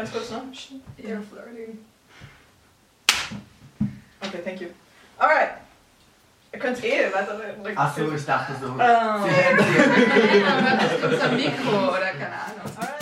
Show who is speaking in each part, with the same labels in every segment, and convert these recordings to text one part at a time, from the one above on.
Speaker 1: Ganz kurz, ne?
Speaker 2: Air flirting.
Speaker 1: Okay, thank you. Alright. Ihr könnt eh weiterreden.
Speaker 3: Achso, ich dachte so.
Speaker 1: Ähm.
Speaker 3: Sie hätten sie-
Speaker 2: Ja, aber das ist unser Mikro oder keine Ahnung.
Speaker 1: Alright. Alright.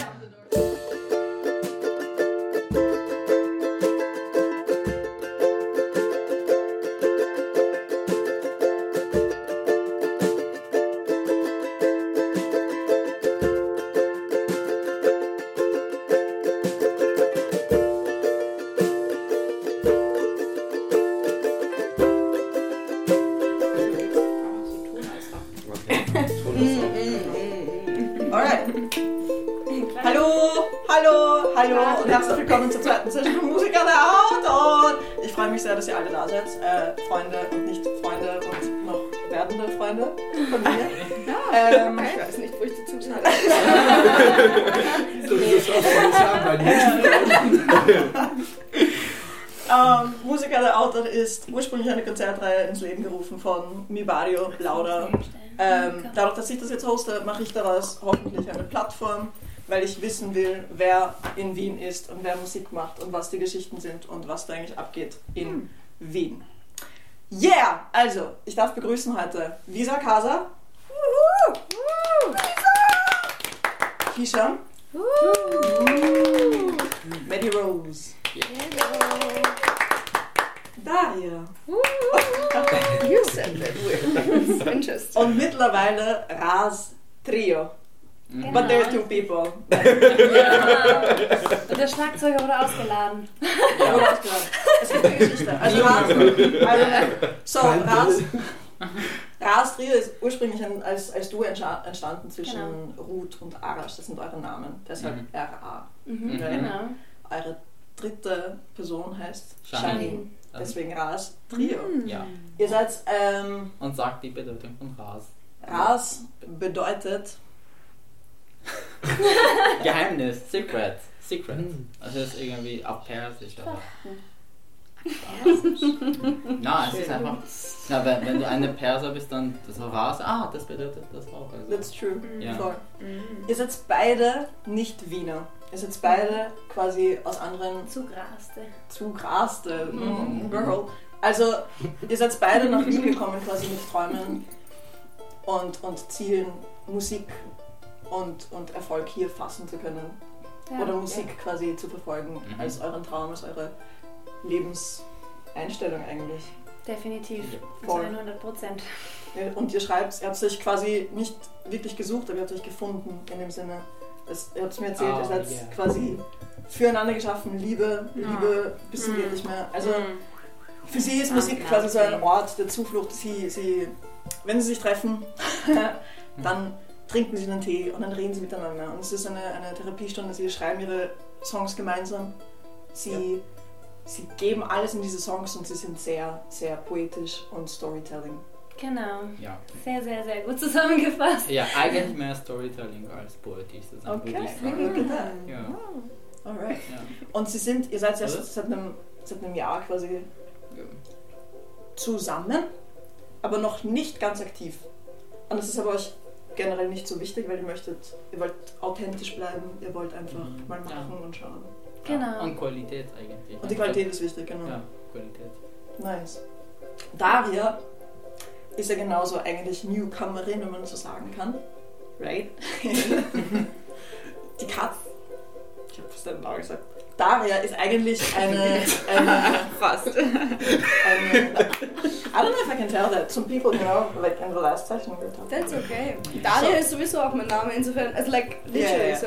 Speaker 1: Mich sehr, dass ihr alle da seid. Äh, Freunde und nicht Freunde und noch werdende Freunde von mir. Ähm,
Speaker 2: Ich weiß nicht, wo ich dazu sage.
Speaker 4: Das ist auch dir.
Speaker 1: ähm, Musiker der Autor ist ursprünglich eine Konzertreihe ins Leben gerufen von Mibario Lauda. Ähm, dadurch, dass ich das jetzt hoste, mache ich daraus hoffentlich eine Plattform, weil ich wissen will, wer in Wien ist und wer Musik macht und was die Geschichten sind und was da eigentlich abgeht in Wien. Yeah! Also, ich darf begrüßen heute Visa Casa. Wuhu! Kisha. Maddie Rose. Daria.
Speaker 2: You said that weird. That's interesting.
Speaker 1: Und mittlerweile Ras Trio. But there are two people.
Speaker 5: Ja. Und der Schlagzeuger wurde ausgeladen.
Speaker 1: Oder ausgeladen. Es gibt eine Geschichte. Also Ras, also, so, Ras, Ras Trio ist ursprünglich ein, als, als Duo entstanden zwischen Ruth und Arash. Das sind eure Namen. Deshalb
Speaker 6: Mhm.
Speaker 1: RA.
Speaker 5: Mhm,
Speaker 1: Ja.
Speaker 5: genau.
Speaker 1: Eure dritte Person heißt
Speaker 6: Shani.
Speaker 1: Shani. Deswegen Ras Trio.
Speaker 6: Ja.
Speaker 1: Ihr seid, ähm,
Speaker 6: Und sagt die Bedeutung von Ras.
Speaker 1: Ras bedeutet
Speaker 6: Geheimnis, Secret, Secret. Also es ist irgendwie auf Persisch. Aber. Na, es ist einfach. Na, wenn, wenn du eine Perser bist, dann so Ras, ah, das bedeutet das auch. Also.
Speaker 1: That's true.
Speaker 6: Ja.
Speaker 1: Voll. Ihr seid beide nicht Wiener. Ihr seid beide quasi aus anderen
Speaker 5: Zugraste.
Speaker 1: zugraste
Speaker 6: Mhm.
Speaker 1: Girl. Also ihr seid beide nach Wien gekommen quasi mit Träumen und, und Zielen, Musik und, und Erfolg hier fassen zu können.
Speaker 5: Ja.
Speaker 1: Oder Musik quasi zu verfolgen
Speaker 6: Mhm.
Speaker 1: als euren Traum, als eure Lebenseinstellung eigentlich.
Speaker 5: Definitiv.
Speaker 1: Voll.
Speaker 5: Zu 100 Prozent.
Speaker 1: Ja, Und ihr schreibt, ihr habt euch quasi nicht wirklich gesucht, aber ihr habt euch gefunden in dem Sinne. Es, ihr habt es mir erzählt,
Speaker 6: Ah,
Speaker 1: ihr seid
Speaker 6: yeah.
Speaker 1: quasi füreinander geschaffen, Liebe, Liebe, bisschen geht nicht mehr. Also für sie ist
Speaker 5: Ah,
Speaker 1: Musik quasi so ein Ort der Zuflucht. Sie, sie, wenn sie sich treffen, dann trinken sie einen Tee und dann reden sie miteinander. Und es ist eine, eine Therapiestunde, sie schreiben ihre Songs gemeinsam. Sie, sie geben alles in diese Songs und sie sind sehr, sehr poetisch und Storytelling.
Speaker 5: Genau.
Speaker 6: Ja.
Speaker 5: Sehr, sehr, sehr gut zusammengefasst.
Speaker 6: ja, eigentlich mehr Storytelling als poetisch. Ist
Speaker 1: Okay,
Speaker 6: würde ich sagen. Ja.
Speaker 1: Alright.
Speaker 6: Ja.
Speaker 1: Und sie sind, ihr seid erst seit einem, seit einem Jahr quasi
Speaker 6: Ja.
Speaker 1: zusammen, aber noch nicht ganz aktiv. Und das ist aber euch generell nicht so wichtig, weil ihr möchtet, ihr wollt authentisch bleiben, ihr wollt einfach
Speaker 6: Mhm.
Speaker 1: mal machen und schauen.
Speaker 5: Genau.
Speaker 6: Und Qualität eigentlich.
Speaker 1: Und die Qualität ist wichtig, genau.
Speaker 6: Ja, Qualität.
Speaker 1: Nice. Daria ist ja genauso eigentlich Newcomerin, wenn man so sagen kann. Right? die Katz. Ich hab fast den Namen gesagt. Daria ist eigentlich eine, eine
Speaker 2: Fast.
Speaker 1: Um, I don't know if I can tell that. Some people, you know, like in the last session we were talking.
Speaker 2: That's okay. Daria ist sowieso auch mein Name, insofern, also like, literally,
Speaker 1: Ja,
Speaker 2: so.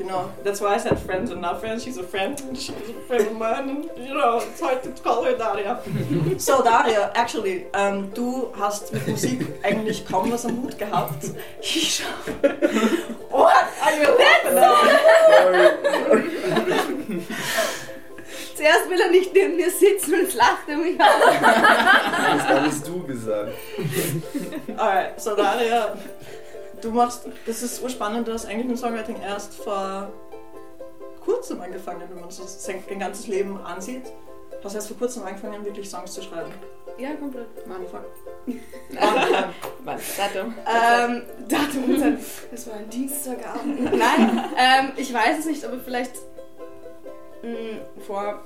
Speaker 1: You know, that's why I said friends and not friends. She's a friend, and she's a friend of mine, and you know, it's hard to call her Daria. so Daria, actually, ähm, du hast mit Musik eigentlich kaum was am Hut gehabt. Ich What are you laughing at?
Speaker 2: Zuerst will er nicht neben mir sitzen und lacht er mich an.
Speaker 4: Das hast du gesagt.
Speaker 1: Alright, so Daria, du machst, das ist urspannend, du hast eigentlich mit Songwriting erst vor kurzem angefangen, wenn man so sein dein ganzes Leben ansieht. Du hast erst vor kurzem angefangen, wirklich Songs zu schreiben.
Speaker 2: Ja, komplett.
Speaker 1: Mann, fuck.
Speaker 2: Was? Datum. Ähm, Datum. und dann- Das war ein Dienstagabend. Nein, ähm, ich weiß es nicht, aber vielleicht Mm, Vor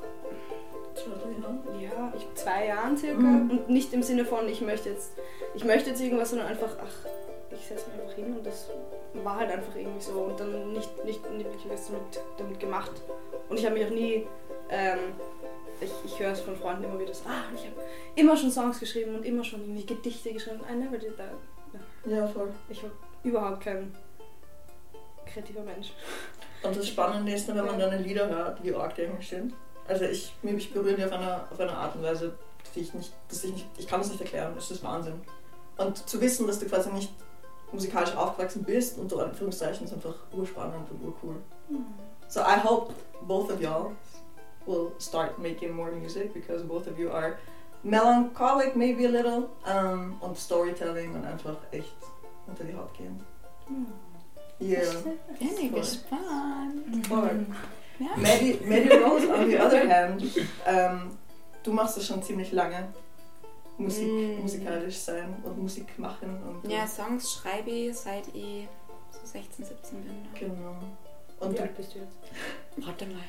Speaker 1: Zwei, drei Jahren.
Speaker 2: ja, ich, zwei Jahren circa.
Speaker 1: Mhm.
Speaker 2: Und nicht im Sinne von, ich möchte jetzt, ich möchte jetzt irgendwas, sondern einfach, ach, ich setze mich einfach hin und das war halt einfach irgendwie so und dann nicht, nicht, nicht wirklich was damit, damit gemacht. Und ich habe mich auch nie, ähm, ich, ich höre es von Freunden immer wieder so, ah, ich habe immer schon Songs geschrieben und immer schon irgendwie Gedichte geschrieben. I never did that.
Speaker 1: Ja, voll.
Speaker 2: Ich war überhaupt kein kreativer Mensch.
Speaker 1: Und das Spannende ist wenn man deine Lieder hört, wie arg die eigentlich sind. Also ich, mich berühren die auf eine, auf eine Art und Weise, die ich nicht, dass ich nicht, ich kann es nicht erklären, das ist Wahnsinn. Und zu wissen, dass du quasi nicht musikalisch aufgewachsen bist, unter Anführungszeichen, ist einfach urspannend und urcool. So I hope both of y'all will start making more music because both of you are melancholic maybe a little um, und Storytelling und einfach echt unter die Haut gehen. Yeah.
Speaker 7: Bin ich
Speaker 1: Voll.
Speaker 7: gespannt.
Speaker 1: Voll.
Speaker 7: Ja.
Speaker 1: Maddie, Maddie Rose, on the other hand, ähm, du machst das schon ziemlich lange. Musik,
Speaker 2: Mm.
Speaker 1: musikalisch sein und Musik machen und
Speaker 7: Ja, Songs schreibe ich seit ich so 16, 17 bin.
Speaker 1: genau. Und
Speaker 2: Wie alt bist du jetzt?
Speaker 7: Warte mal.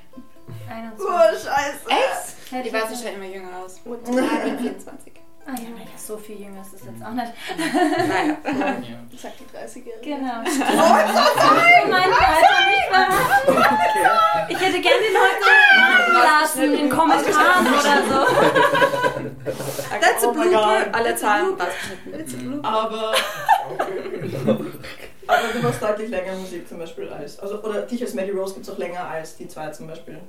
Speaker 5: 21.
Speaker 1: Scheiße!
Speaker 7: Echt?
Speaker 5: Hätte
Speaker 7: Ich weiß,
Speaker 5: jetzt-
Speaker 7: ich schaue immer jünger aus. Ja, ich bin 24.
Speaker 5: Ah ja, naja, so viel jünger ist das jetzt auch nicht.
Speaker 7: Naja.
Speaker 6: Ja.
Speaker 2: Sagt die 30-Jährige.
Speaker 5: Genau. Oh, mein Alter nicht verraten. Ich hätte gerne den heute raten lassen in Kommentaren oder so.
Speaker 7: That's
Speaker 1: Oh my God.
Speaker 7: Alle Zahlen rausgeschnitten.
Speaker 1: Aber, aber du machst deutlich länger Musik zum Beispiel als, also, oder dich als Maddie Rose gibt es auch länger als die zwei zum Beispiel,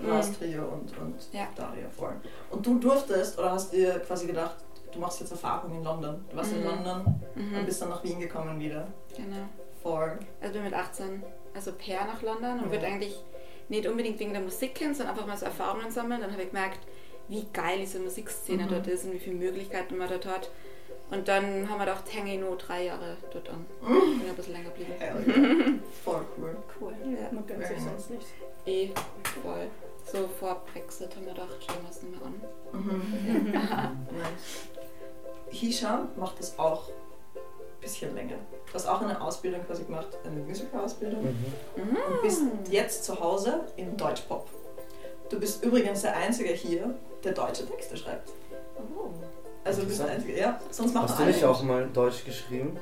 Speaker 1: Lars Trio und, und
Speaker 7: Ja.
Speaker 1: Daria voll. Und du durftest, oder hast dir quasi gedacht, du machst jetzt Erfahrung in London. Du warst in
Speaker 7: Mhm.
Speaker 1: London und
Speaker 7: Mhm.
Speaker 1: bist dann nach Wien gekommen wieder.
Speaker 7: Genau.
Speaker 1: Voll.
Speaker 7: Also bin mit 18, also per nach London und
Speaker 1: Ja.
Speaker 7: würde eigentlich nicht unbedingt wegen der Musik hin, sondern einfach mal so Erfahrungen sammeln. Dann habe ich gemerkt, wie geil diese Musikszene
Speaker 1: Mhm.
Speaker 7: dort ist und wie viele Möglichkeiten man dort hat. Und dann haben wir gedacht, hänge ich nur drei Jahre dort an.
Speaker 1: Mhm.
Speaker 7: Bin ein bisschen länger geblieben.
Speaker 1: Yeah. Voll cool.
Speaker 7: Cool.
Speaker 2: Ja, man gönnt sich sonst nichts.
Speaker 7: Eh, voll. So vor Brexit haben wir gedacht, schauen wir es nicht mehr an.
Speaker 1: Mhm. nice. Hisham macht das auch ein bisschen länger. Du hast auch eine Ausbildung quasi gemacht, eine Musical-Ausbildung.
Speaker 6: Mhm.
Speaker 1: und bist jetzt zu Hause im Deutschpop. Du bist übrigens der Einzige hier, der deutsche Texte schreibt. Also du bist der Einzige, ja. Sonst machen
Speaker 4: Hast du
Speaker 1: alle
Speaker 4: nicht auch mal Deutsch geschrieben?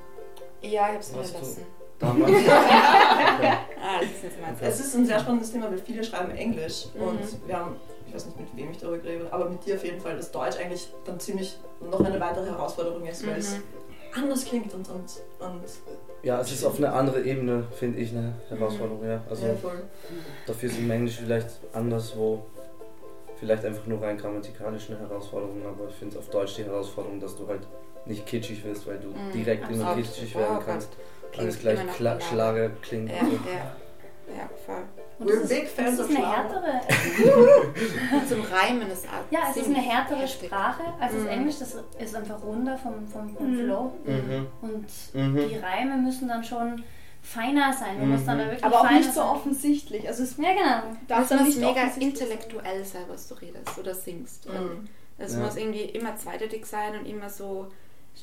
Speaker 7: Ja, ich habe es
Speaker 4: Was du-
Speaker 7: verlassen.
Speaker 4: Damals? Okay.
Speaker 7: Ah, das ist meins.
Speaker 1: Es ist ein sehr spannendes Thema, weil viele schreiben Englisch
Speaker 7: Mhm.
Speaker 1: und wir haben, ich weiß nicht mit wem ich darüber rede, aber mit dir auf jeden Fall, dass Deutsch eigentlich dann ziemlich noch eine weitere Herausforderung ist, weil es
Speaker 7: Mhm.
Speaker 1: Anders klingt und, und, und
Speaker 4: Ja, es ist auf eine andere Ebene, finde ich, eine Herausforderung, ja. Also
Speaker 1: ja, voll.
Speaker 4: dafür ist im Englisch vielleicht anderswo vielleicht einfach nur rein grammatikalisch eine Herausforderung, aber ich finde auf Deutsch die Herausforderung, dass du halt nicht kitschig wirst, weil du
Speaker 7: Mhm,
Speaker 4: direkt immer
Speaker 7: absolut.
Speaker 4: kitschig
Speaker 7: Oh
Speaker 4: werden
Speaker 7: Gott.
Speaker 4: kannst. Alles gleich
Speaker 7: immer
Speaker 4: Kla. Schlager klingt.
Speaker 7: Ja,
Speaker 4: und so.
Speaker 7: ja. Ja, voll.
Speaker 5: Und
Speaker 1: We're big
Speaker 5: ist,
Speaker 1: fans
Speaker 5: das
Speaker 1: of
Speaker 5: ist eine härtere.
Speaker 7: Zum Reimen ist
Speaker 5: Ja, es ist eine härtere
Speaker 7: heftig.
Speaker 5: Sprache als das
Speaker 7: Mhm.
Speaker 5: Englisch. Das ist einfach runder vom, vom, vom
Speaker 2: Mhm.
Speaker 5: Flow.
Speaker 4: Mhm.
Speaker 5: Und
Speaker 4: Mhm.
Speaker 5: die Reime müssen dann schon feiner sein. Du
Speaker 4: Mhm.
Speaker 5: musst dann da wirklich
Speaker 2: Aber auch
Speaker 5: feiner
Speaker 2: nicht so
Speaker 5: sein.
Speaker 2: offensichtlich. Also es
Speaker 5: Ja, genau.
Speaker 2: darf
Speaker 7: Das
Speaker 2: dann
Speaker 7: muss
Speaker 2: nicht
Speaker 7: mega
Speaker 2: sein.
Speaker 7: intellektuell sein, was du redest oder singst.
Speaker 1: Mhm.
Speaker 7: Es
Speaker 4: Ja.
Speaker 7: muss irgendwie immer zweideutig sein und immer so.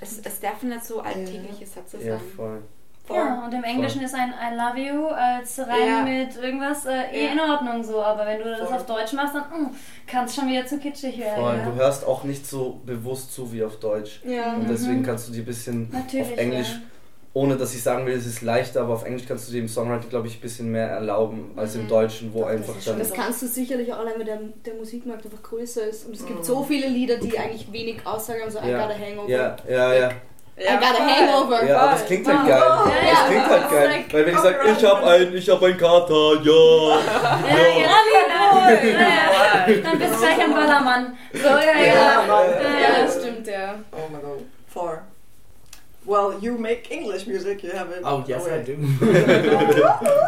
Speaker 7: Es, es darf nicht so alltägliche Sätze
Speaker 4: Ja,
Speaker 7: sein.
Speaker 4: Voll.
Speaker 5: Ja, und im Englischen ist ein I love you als Reim
Speaker 7: Ja.
Speaker 5: mit irgendwas äh, eh
Speaker 7: Ja.
Speaker 5: in Ordnung so. Aber wenn du das
Speaker 1: Voll.
Speaker 5: auf Deutsch machst, dann mm, kann es schon wieder zu kitschig werden.
Speaker 4: Voll.
Speaker 5: Ja.
Speaker 4: Du hörst auch nicht so bewusst zu wie auf Deutsch.
Speaker 2: Ja.
Speaker 4: Und deswegen kannst du dir ein bisschen
Speaker 5: Natürlich.
Speaker 4: auf Englisch,
Speaker 5: ja.
Speaker 4: ohne dass ich sagen will, es ist leichter, aber auf Englisch kannst du dir im Songwriting, glaube ich, ein bisschen mehr erlauben als im
Speaker 7: Mhm.
Speaker 4: Deutschen, wo
Speaker 5: Doch, das
Speaker 4: einfach dann.
Speaker 2: Das kannst du sicherlich auch allein, weil der, der Musikmarkt einfach größer ist. Und es gibt
Speaker 1: Mhm.
Speaker 2: so viele Lieder, die eigentlich wenig Aussage haben, so I
Speaker 4: Ja.
Speaker 2: got a hangover.
Speaker 4: Ja, ja, ja.
Speaker 2: I got a hangover.
Speaker 4: Ja, aber es klingt halt geil.
Speaker 5: Ja,
Speaker 4: Das
Speaker 5: ja.
Speaker 4: klingt halt
Speaker 5: Das
Speaker 4: geil.
Speaker 5: like
Speaker 4: Weil wenn ich sage, ich hab ein, ich hab ein Kater, ja.
Speaker 5: Ja, ja, ja, ja, ja. Dann bist du gleich ein Ballermann. So, ja, ja.
Speaker 1: Ja.
Speaker 5: Ja,
Speaker 2: Ja, das stimmt, ja.
Speaker 1: Oh my god. Four. Well, you make English music, you have it.
Speaker 8: Oh, yes, I
Speaker 1: away.
Speaker 8: do.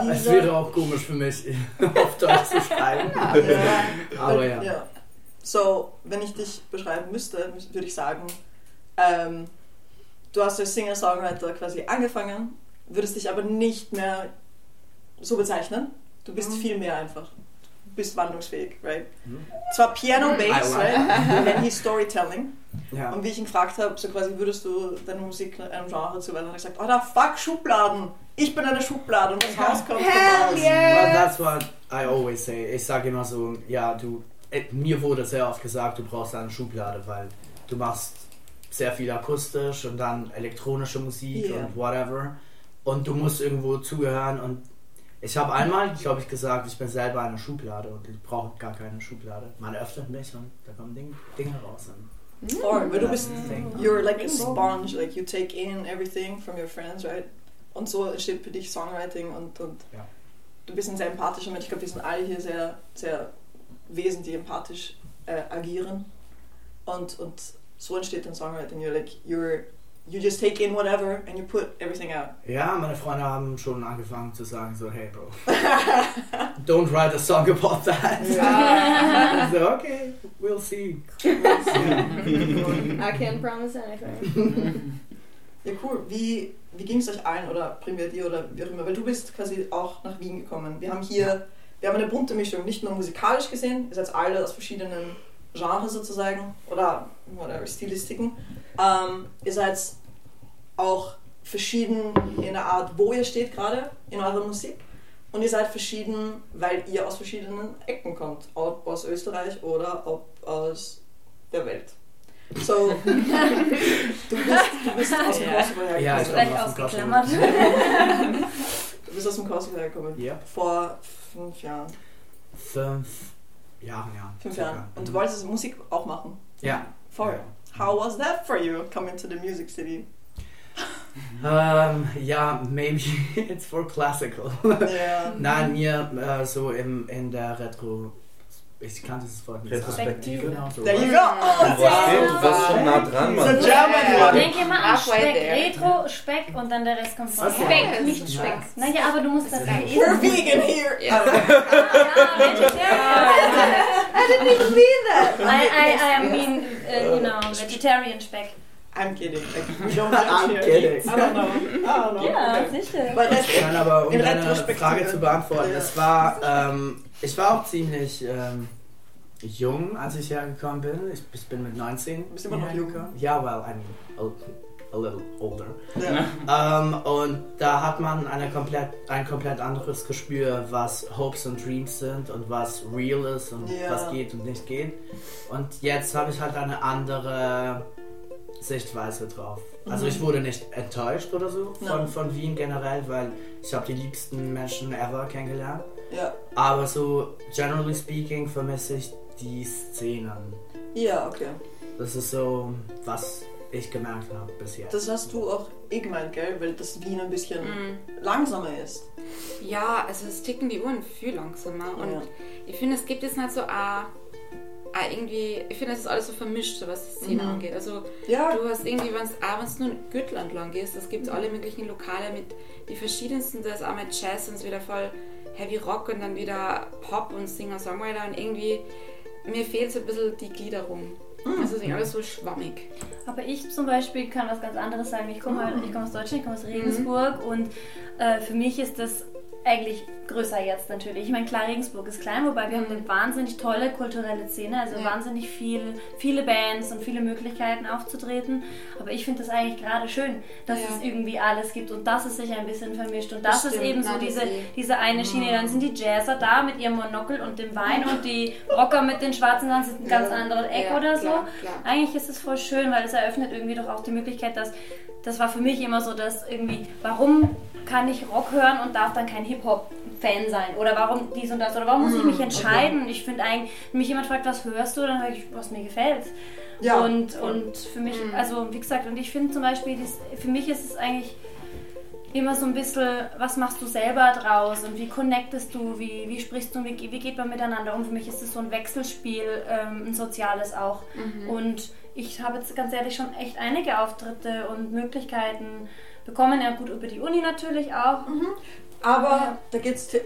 Speaker 1: Wie
Speaker 8: Es wäre auch komisch für mich, auf Deutsch zu schreiben.
Speaker 1: Ja.
Speaker 8: Aber ja.
Speaker 1: ja. So, wenn ich dich beschreiben müsste, müs- würde ich sagen, ähm, du hast als Singer-Songwriter quasi angefangen, würdest dich aber nicht mehr so bezeichnen. Du bist
Speaker 8: Mhm.
Speaker 1: viel mehr einfach. Du bist wandlungsfähig, right?
Speaker 8: Mhm.
Speaker 1: Zwar Piano, Bass,
Speaker 8: I like-
Speaker 1: right? Then he's Storytelling.
Speaker 8: Ja.
Speaker 1: Und wie ich ihn gefragt habe, so quasi würdest du deine Musik einem Genre zuweisen, hat er gesagt, oh da fuck Schubladen, ich bin eine Schublade und das Haus kommt
Speaker 2: Hell
Speaker 1: raus.
Speaker 2: yeah!
Speaker 8: Well, that's what I always say. Ich sage immer so, ja, du, äh, mir wurde sehr oft gesagt, du brauchst eine Schublade, weil du machst sehr viel akustisch und dann elektronische Musik
Speaker 1: Yeah.
Speaker 8: und whatever. Und du musst irgendwo zugehören und ich habe einmal, glaube ich, gesagt, ich bin selber eine Schublade und ich brauche gar keine Schublade. Man öffnet mich und da kommen Ding, Dinge raus. Und
Speaker 1: Or, du bist, you're like a sponge, like you take in everything from your friends, right? Und so entsteht für dich Songwriting und, und
Speaker 8: Ja.
Speaker 1: du bist ein sehr empathischer Mensch. Ich glaube, wir sind alle hier sehr, sehr Wesen, die empathisch äh, agieren. Und, und so entsteht dann Songwriting. You're like, you're, you just take in whatever and you put everything out.
Speaker 8: Ja, meine Freunde haben schon angefangen zu sagen so, hey Bro, don't write a song about that. so, okay, we'll see.
Speaker 2: I can't promise anything.
Speaker 1: Ja, cool. Wie, wie ging es euch allen oder primär dir oder wie auch immer? Weil du bist quasi auch nach Wien gekommen. Wir haben hier, wir haben eine bunte Mischung, nicht nur musikalisch gesehen, ihr seid alle aus verschiedenen Genres sozusagen oder whatever, Stilistiken. Ähm, ihr seid auch verschieden in der Art, wo ihr steht gerade in eurer Musik. Und ihr seid verschieden, weil ihr aus verschiedenen Ecken kommt. Ob aus Österreich oder ob aus der Welt. So, du bist, du bist aus dem Kosovo hergekommen.
Speaker 8: Ja, ich
Speaker 5: Gleich
Speaker 8: komme aus dem
Speaker 5: ausgeklammert.
Speaker 1: Du bist aus dem Kosovo hergekommen.
Speaker 8: Ja.
Speaker 1: Vor fünf Jahren.
Speaker 8: Fünf Jahren, ja.
Speaker 1: Fünf. Jahren. Und du wolltest Musik auch machen.
Speaker 8: Ja.
Speaker 1: Voll. How was that for you, coming to the music city?
Speaker 8: Ähm, ja, maybe it's for classical.
Speaker 1: Ja.
Speaker 8: Nein, mir äh, so im, in der Retro... Ich kann dieses Wort nicht sagen.
Speaker 4: Retrospektive.
Speaker 8: Genau so.
Speaker 1: There you go.
Speaker 4: Du warst, du warst schon nah dran,
Speaker 1: So
Speaker 4: Mann.
Speaker 1: German
Speaker 7: Ja.
Speaker 1: one.
Speaker 5: Denk immer an Speck. Retro, Speck und dann der Rest kommt von
Speaker 8: Okay.
Speaker 5: Speck, nicht Speck. Naja, aber du musst das
Speaker 1: We're
Speaker 5: lesen.
Speaker 1: vegan here.
Speaker 7: Ja.
Speaker 5: Ja, vegetarian.
Speaker 2: I didn't even mean that!
Speaker 5: I, I, I mean, uh, you know, vegetarian Speck.
Speaker 1: I'm kidding. Like, we don't
Speaker 8: I'm
Speaker 1: here.
Speaker 8: kidding.
Speaker 1: I don't know. I don't know.
Speaker 5: Ja,
Speaker 1: Okay.
Speaker 5: sicher.
Speaker 8: Nein, aber um
Speaker 1: In
Speaker 8: deine. Frage zu beantworten,
Speaker 1: Ja.
Speaker 8: es war, ähm, ich war auch ziemlich ähm, jung, als ich hergekommen bin. Ich, ich bin mit 19
Speaker 1: Bist immer noch jung.
Speaker 8: Ja, well, I mean, a, a little older.
Speaker 1: Ja.
Speaker 8: Ähm, und da hat man eine komplett, ein komplett anderes Gespür, was Hopes und Dreams sind und was real ist und
Speaker 1: Ja.
Speaker 8: was geht und nicht geht. Und jetzt habe ich halt eine andere Sichtweise drauf. Also
Speaker 1: Mhm.
Speaker 8: ich wurde nicht enttäuscht oder so von, von Wien generell, weil ich habe die liebsten Menschen ever kennengelernt.
Speaker 1: Ja.
Speaker 8: Aber so generally speaking vermisse ich die Szenen.
Speaker 1: ja, okay.
Speaker 8: Das ist so, was ich gemerkt habe bis jetzt.
Speaker 1: Das hast du auch eh gemeint, gell? Weil das Wien ein bisschen
Speaker 7: Mhm.
Speaker 1: langsamer ist.
Speaker 7: Ja, also es ticken die Uhren viel langsamer. Und
Speaker 1: Ja.
Speaker 7: ich finde, es gibt jetzt nicht so a, a irgendwie, ich finde, es ist alles so vermischt, so was die Szene
Speaker 1: Mhm.
Speaker 7: angeht. Also
Speaker 1: Ja.
Speaker 7: du hast irgendwie, wenn es abends nur in Gürtland lang gehst, es gibt alle möglichen Lokale mit die verschiedensten, da ist einmal Jazz und es ist wieder voll Heavy Rock und dann wieder Pop und Singer-Songwriter und irgendwie, mir fehlt so ein bisschen die Gliederung.
Speaker 1: Mhm.
Speaker 7: Also es ist alles so schwammig.
Speaker 5: Aber ich zum Beispiel kann was ganz anderes sagen. Ich komme halt, ich komme aus Deutschland, ich komme aus
Speaker 1: Mhm.
Speaker 5: Regensburg und äh, für mich ist das eigentlich größer jetzt natürlich. Ich meine, klar, Regensburg ist klein, wobei wir haben eine wahnsinnig tolle kulturelle Szene, also
Speaker 7: Ja.
Speaker 5: wahnsinnig viel, viele Bands und viele Möglichkeiten aufzutreten. Aber ich finde das eigentlich gerade schön, dass
Speaker 7: Ja.
Speaker 5: es irgendwie alles gibt und dass es sich ein bisschen vermischt. Und das,
Speaker 7: Das
Speaker 5: ist eben so diese, diese eine Schiene. Dann sind die Jazzer da mit ihrem Monokel und dem Wein und die Rocker mit den schwarzen Sachen sind ein ganz
Speaker 1: Ja.
Speaker 5: anderes Eck oder so.
Speaker 7: klar, klar.
Speaker 5: Eigentlich ist es voll schön, weil es eröffnet irgendwie doch auch die Möglichkeit, dass das war für mich immer so, dass irgendwie, warum kann ich Rock hören und darf dann kein Hip-Hop-Fan sein? Oder warum dies und das? Oder warum muss ich mich entscheiden? Ich finde eigentlich, wenn mich jemand fragt, was hörst du, dann höre ich, was mir gefällt.
Speaker 1: Ja.
Speaker 5: Und, und für mich, also wie gesagt, und ich finde zum Beispiel, dies, für mich ist es eigentlich immer so ein bisschen, was machst du selber draus und wie connectest du, wie, wie sprichst du, wie, wie geht man miteinander um? Für mich ist es so ein Wechselspiel, ähm, ein soziales auch. Und ich habe jetzt ganz ehrlich schon echt einige Auftritte und Möglichkeiten bekommen, ja gut über die Uni natürlich auch.
Speaker 1: Aber da geht's, äh,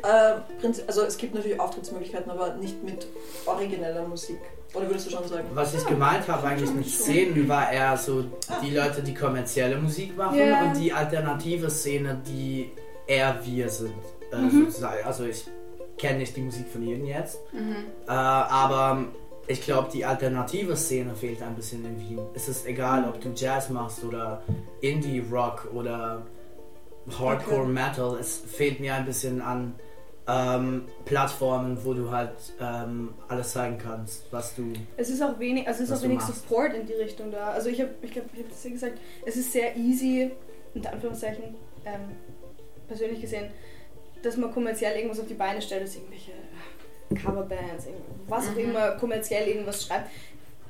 Speaker 1: prinzi- also es gibt natürlich Auftrittsmöglichkeiten, aber nicht mit origineller Musik. Oder würdest du schon sagen?
Speaker 8: Was ich gemeint habe eigentlich mit Szenen, war eher so die Leute, die kommerzielle Musik machen
Speaker 7: Ja.
Speaker 8: und die alternative Szene, die eher wir sind. Äh,
Speaker 5: Mhm.
Speaker 8: sozusagen. Also ich kenne nicht die Musik von jedem jetzt,
Speaker 7: Mhm.
Speaker 8: äh, aber ich glaube, die alternative Szene fehlt ein bisschen in Wien. Es ist egal, ob du Jazz machst oder Indie-Rock oder Hardcore
Speaker 1: Okay.
Speaker 8: Metal. Es fehlt mir ein bisschen an ähm, Plattformen, wo du halt ähm, alles zeigen kannst, was du.
Speaker 2: Es ist auch wenig, also es ist auch wenig
Speaker 8: machst.
Speaker 2: Support in die Richtung da. Also ich habe, ich glaube, ich habe das ja gesagt, es ist sehr easy, unter Anführungszeichen, ähm, persönlich gesehen, dass man kommerziell irgendwas auf die Beine stellt, dass irgendwelche Coverbands, irgend- was auch
Speaker 7: Mhm.
Speaker 2: immer kommerziell irgendwas schreibt,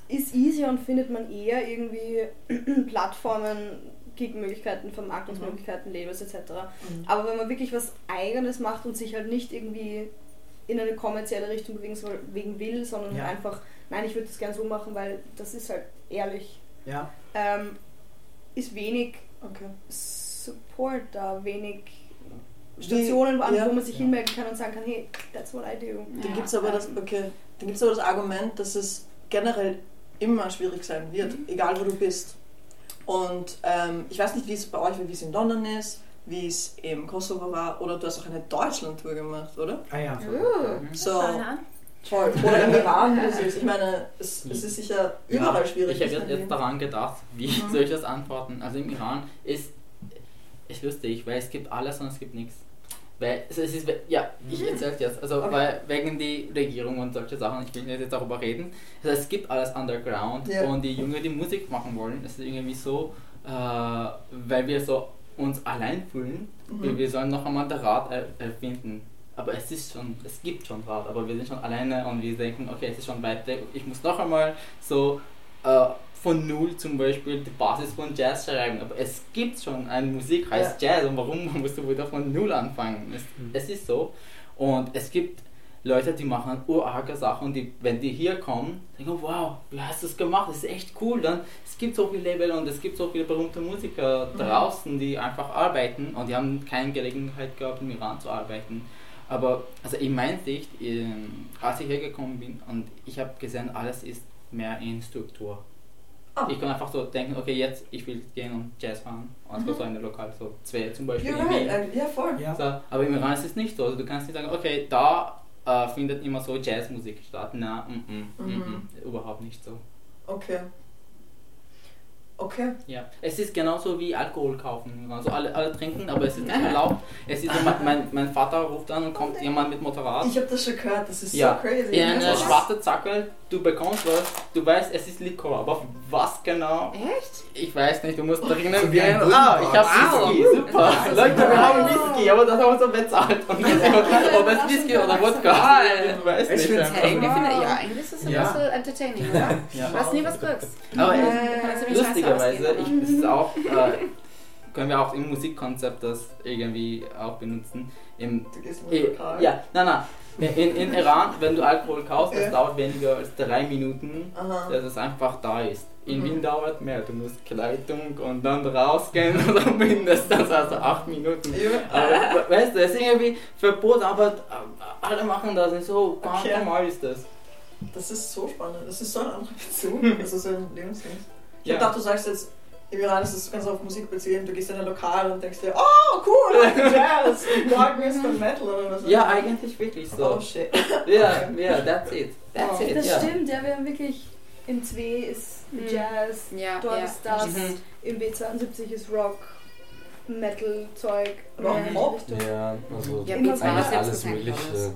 Speaker 2: ist easy und findet man eher irgendwie Plattformen, Gig-Möglichkeiten, Vermarktungsmöglichkeiten, Labels etc.
Speaker 1: Mhm.
Speaker 2: Aber wenn man wirklich was Eigenes macht und sich halt nicht irgendwie in eine kommerzielle Richtung bewegen will, sondern
Speaker 8: Ja.
Speaker 2: einfach, nein, ich würde das gerne so machen, weil das ist halt ehrlich,
Speaker 8: Ja.
Speaker 2: ähm, ist wenig
Speaker 1: Okay.
Speaker 2: Support da, wenig Stationen, an
Speaker 1: ja.
Speaker 2: wo man sich
Speaker 8: Ja.
Speaker 2: hinmelden kann und sagen kann, hey, that's what I do.
Speaker 1: Dann
Speaker 7: Ja.
Speaker 1: gibt es aber das, okay, dann gibt's aber das Argument, dass es generell immer schwierig sein wird, egal wo du bist. Und ähm, ich weiß nicht, wie es bei euch, wie es in London ist, wie es im Kosovo war, oder du hast auch eine Deutschland-Tour gemacht, oder?
Speaker 8: Ah ja.
Speaker 7: Uh.
Speaker 1: So, voll. Oder im Iran, es. Ich meine, es, es ist sicher überall schwierig.
Speaker 6: Ich habe jetzt, jetzt daran gedacht, wie
Speaker 1: Mhm.
Speaker 6: soll ich das antworten? Also im Iran ist, ist lustig, weil es gibt alles und es gibt nichts. Weil es, ist, ja, ich erzähl's jetzt. Also
Speaker 1: Okay.
Speaker 6: weil wegen die Regierung und solche Sachen, ich will nicht jetzt darüber reden. Also es gibt alles underground
Speaker 1: Ja.
Speaker 6: und die Jungen, die Musik machen wollen, es ist irgendwie so, äh, weil wir so uns allein fühlen, wir,
Speaker 1: Mhm.
Speaker 6: wir sollen noch einmal das Rad er erfinden. Aber es ist schon, es gibt schon Rad, aber wir sind schon alleine und wir denken, okay, es ist schon weit weg. Ich muss noch einmal so äh, von null zum Beispiel die Basis von Jazz schreiben. Aber es gibt schon eine Musik, heißt Jazz und warum musst du wieder von null anfangen? Es,
Speaker 8: Mhm.
Speaker 6: es ist so. Und es gibt Leute, die machen urarge Sachen und die, wenn die hier kommen, denken, wow, wie hast du das gemacht? Das ist echt cool. Dann, es gibt so viele Label und es gibt so viele berühmte Musiker
Speaker 1: Mhm.
Speaker 6: draußen, die einfach arbeiten und die haben keine Gelegenheit gehabt, im Iran zu arbeiten. Aber also in meiner Sicht, ähm, als ich hergekommen bin und ich habe gesehen, alles ist mehr in Struktur.
Speaker 1: Ah.
Speaker 6: Ich kann einfach so denken, okay, jetzt ich will gehen und Jazz fahren. Also so eine Lokal, so zwei zum Beispiel.
Speaker 1: You're
Speaker 6: in
Speaker 1: right.
Speaker 6: Wien.
Speaker 1: äh, Ja, voll.
Speaker 8: Ja.
Speaker 6: So, aber im Iran ist es nicht so. Also du kannst nicht sagen, okay, da äh, findet immer so Jazzmusik statt. Na, mm, mm, mm,
Speaker 1: Mhm.
Speaker 6: mm, überhaupt nicht so.
Speaker 1: Okay. Okay.
Speaker 6: Ja, es ist genauso wie Alkohol kaufen. Also alle, alle trinken, aber es ist nicht erlaubt. Es ist so, mein, mein, mein Vater ruft an und kommt jemand mit Motorrad.
Speaker 1: Ich habe das schon gehört, das ist
Speaker 6: Ja,
Speaker 1: so crazy.
Speaker 6: In eine schwarze Zackel, du bekommst was, du weißt, es ist Likor, aber was genau?
Speaker 7: Echt?
Speaker 6: Ich weiß nicht, du musst drinnen
Speaker 8: wie ein
Speaker 6: gehen. Ah, ich hab
Speaker 7: Wow.
Speaker 6: Whisky, super. Leute, wir haben Whisky, aber das haben wir so bezahlt. Und ob es Whisky oder Wodka ist, du weißt
Speaker 8: Ich
Speaker 6: nicht.
Speaker 7: Irgendwie finde ja, eigentlich ist es ein
Speaker 6: Ja.
Speaker 7: bisschen entertaining, oder?
Speaker 6: Ja.
Speaker 7: Du weißt nie, was kriegst.
Speaker 6: Aber
Speaker 7: Äh, das
Speaker 6: lustigerweise, ich, das ist auch, äh, können wir auch im Musikkonzept das irgendwie auch benutzen. Im,
Speaker 1: Du gehst in Lokal.
Speaker 6: ja, nein, nein. In, in Iran, wenn du Alkohol kaufst, das dauert weniger als drei Minuten,
Speaker 1: Aha.
Speaker 6: dass es einfach da ist. In
Speaker 1: Mhm.
Speaker 6: Wien dauert mehr. Du musst Kleidung und dann rausgehen oder mindestens also acht Minuten. Aber, we- weißt du, es ist irgendwie verboten, aber alle machen das nicht so. Ganz
Speaker 1: Okay.
Speaker 6: normal ist das.
Speaker 1: Das ist so spannend. Das ist so ein anderer Bezug. Das ist so ein Lebensding. Ich
Speaker 6: Ja.
Speaker 1: gedacht, du sagst jetzt, im Iran ist das ganz auf Musik beziehen. Du gehst in ein Lokal und denkst dir, oh cool, Jazz. Morgen ist dann Metal oder was.
Speaker 6: Ja, eigentlich wirklich so.
Speaker 1: Oh shit.
Speaker 6: Ja, ja, that's it. That's
Speaker 1: Oh.
Speaker 6: it,
Speaker 2: Das
Speaker 6: ja.
Speaker 2: stimmt, ja, wir haben wirklich im 2 ist
Speaker 7: Mhm.
Speaker 2: Jazz,
Speaker 7: Ja,
Speaker 2: dort
Speaker 7: ja.
Speaker 2: ist das,
Speaker 6: Mhm.
Speaker 2: im B72 ist Rock, Metal, Zeug.
Speaker 1: Aber
Speaker 2: mehr in die
Speaker 1: Pop?
Speaker 4: Ja, also
Speaker 7: Ja,
Speaker 2: Immer
Speaker 7: Beats
Speaker 2: bei
Speaker 7: war
Speaker 2: alles
Speaker 4: Mögliche.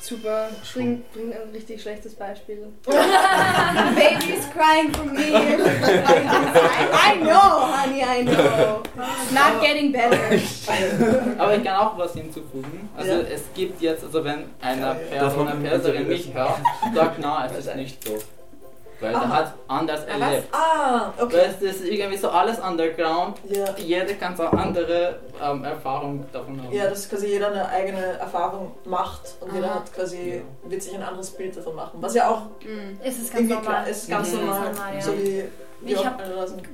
Speaker 2: Super, bring, bring ein richtig schlechtes Beispiel. Baby's crying for me. I know, honey, I know. It's not getting better.
Speaker 6: Aber ich kann auch was hinzufügen. Also
Speaker 1: Ja.
Speaker 6: es gibt jetzt, also wenn einer
Speaker 1: Ja, ja.
Speaker 4: Man
Speaker 6: eine Perserin mich hört, sagt, na, es ist nicht so. Weil er
Speaker 1: Aha.
Speaker 6: hat anders
Speaker 7: was?
Speaker 6: erlebt.
Speaker 1: Ah, okay.
Speaker 6: Weißt du, es ist irgendwie so alles underground.
Speaker 1: Ja.
Speaker 6: Jeder kann so andere ähm, Erfahrungen davon haben.
Speaker 1: Ja, dass quasi jeder eine eigene Erfahrung macht und jeder
Speaker 7: Aha.
Speaker 1: hat quasi, wird sich ein anderes Bild davon machen. Was ja auch
Speaker 7: Mhm.
Speaker 5: Es ist ganz
Speaker 1: irgendwie
Speaker 5: normal.
Speaker 1: klar ist, ganz
Speaker 6: Mhm.
Speaker 1: normal.
Speaker 5: Ganz normal, ja.
Speaker 1: So wie
Speaker 5: Ich
Speaker 1: wir
Speaker 5: hab-.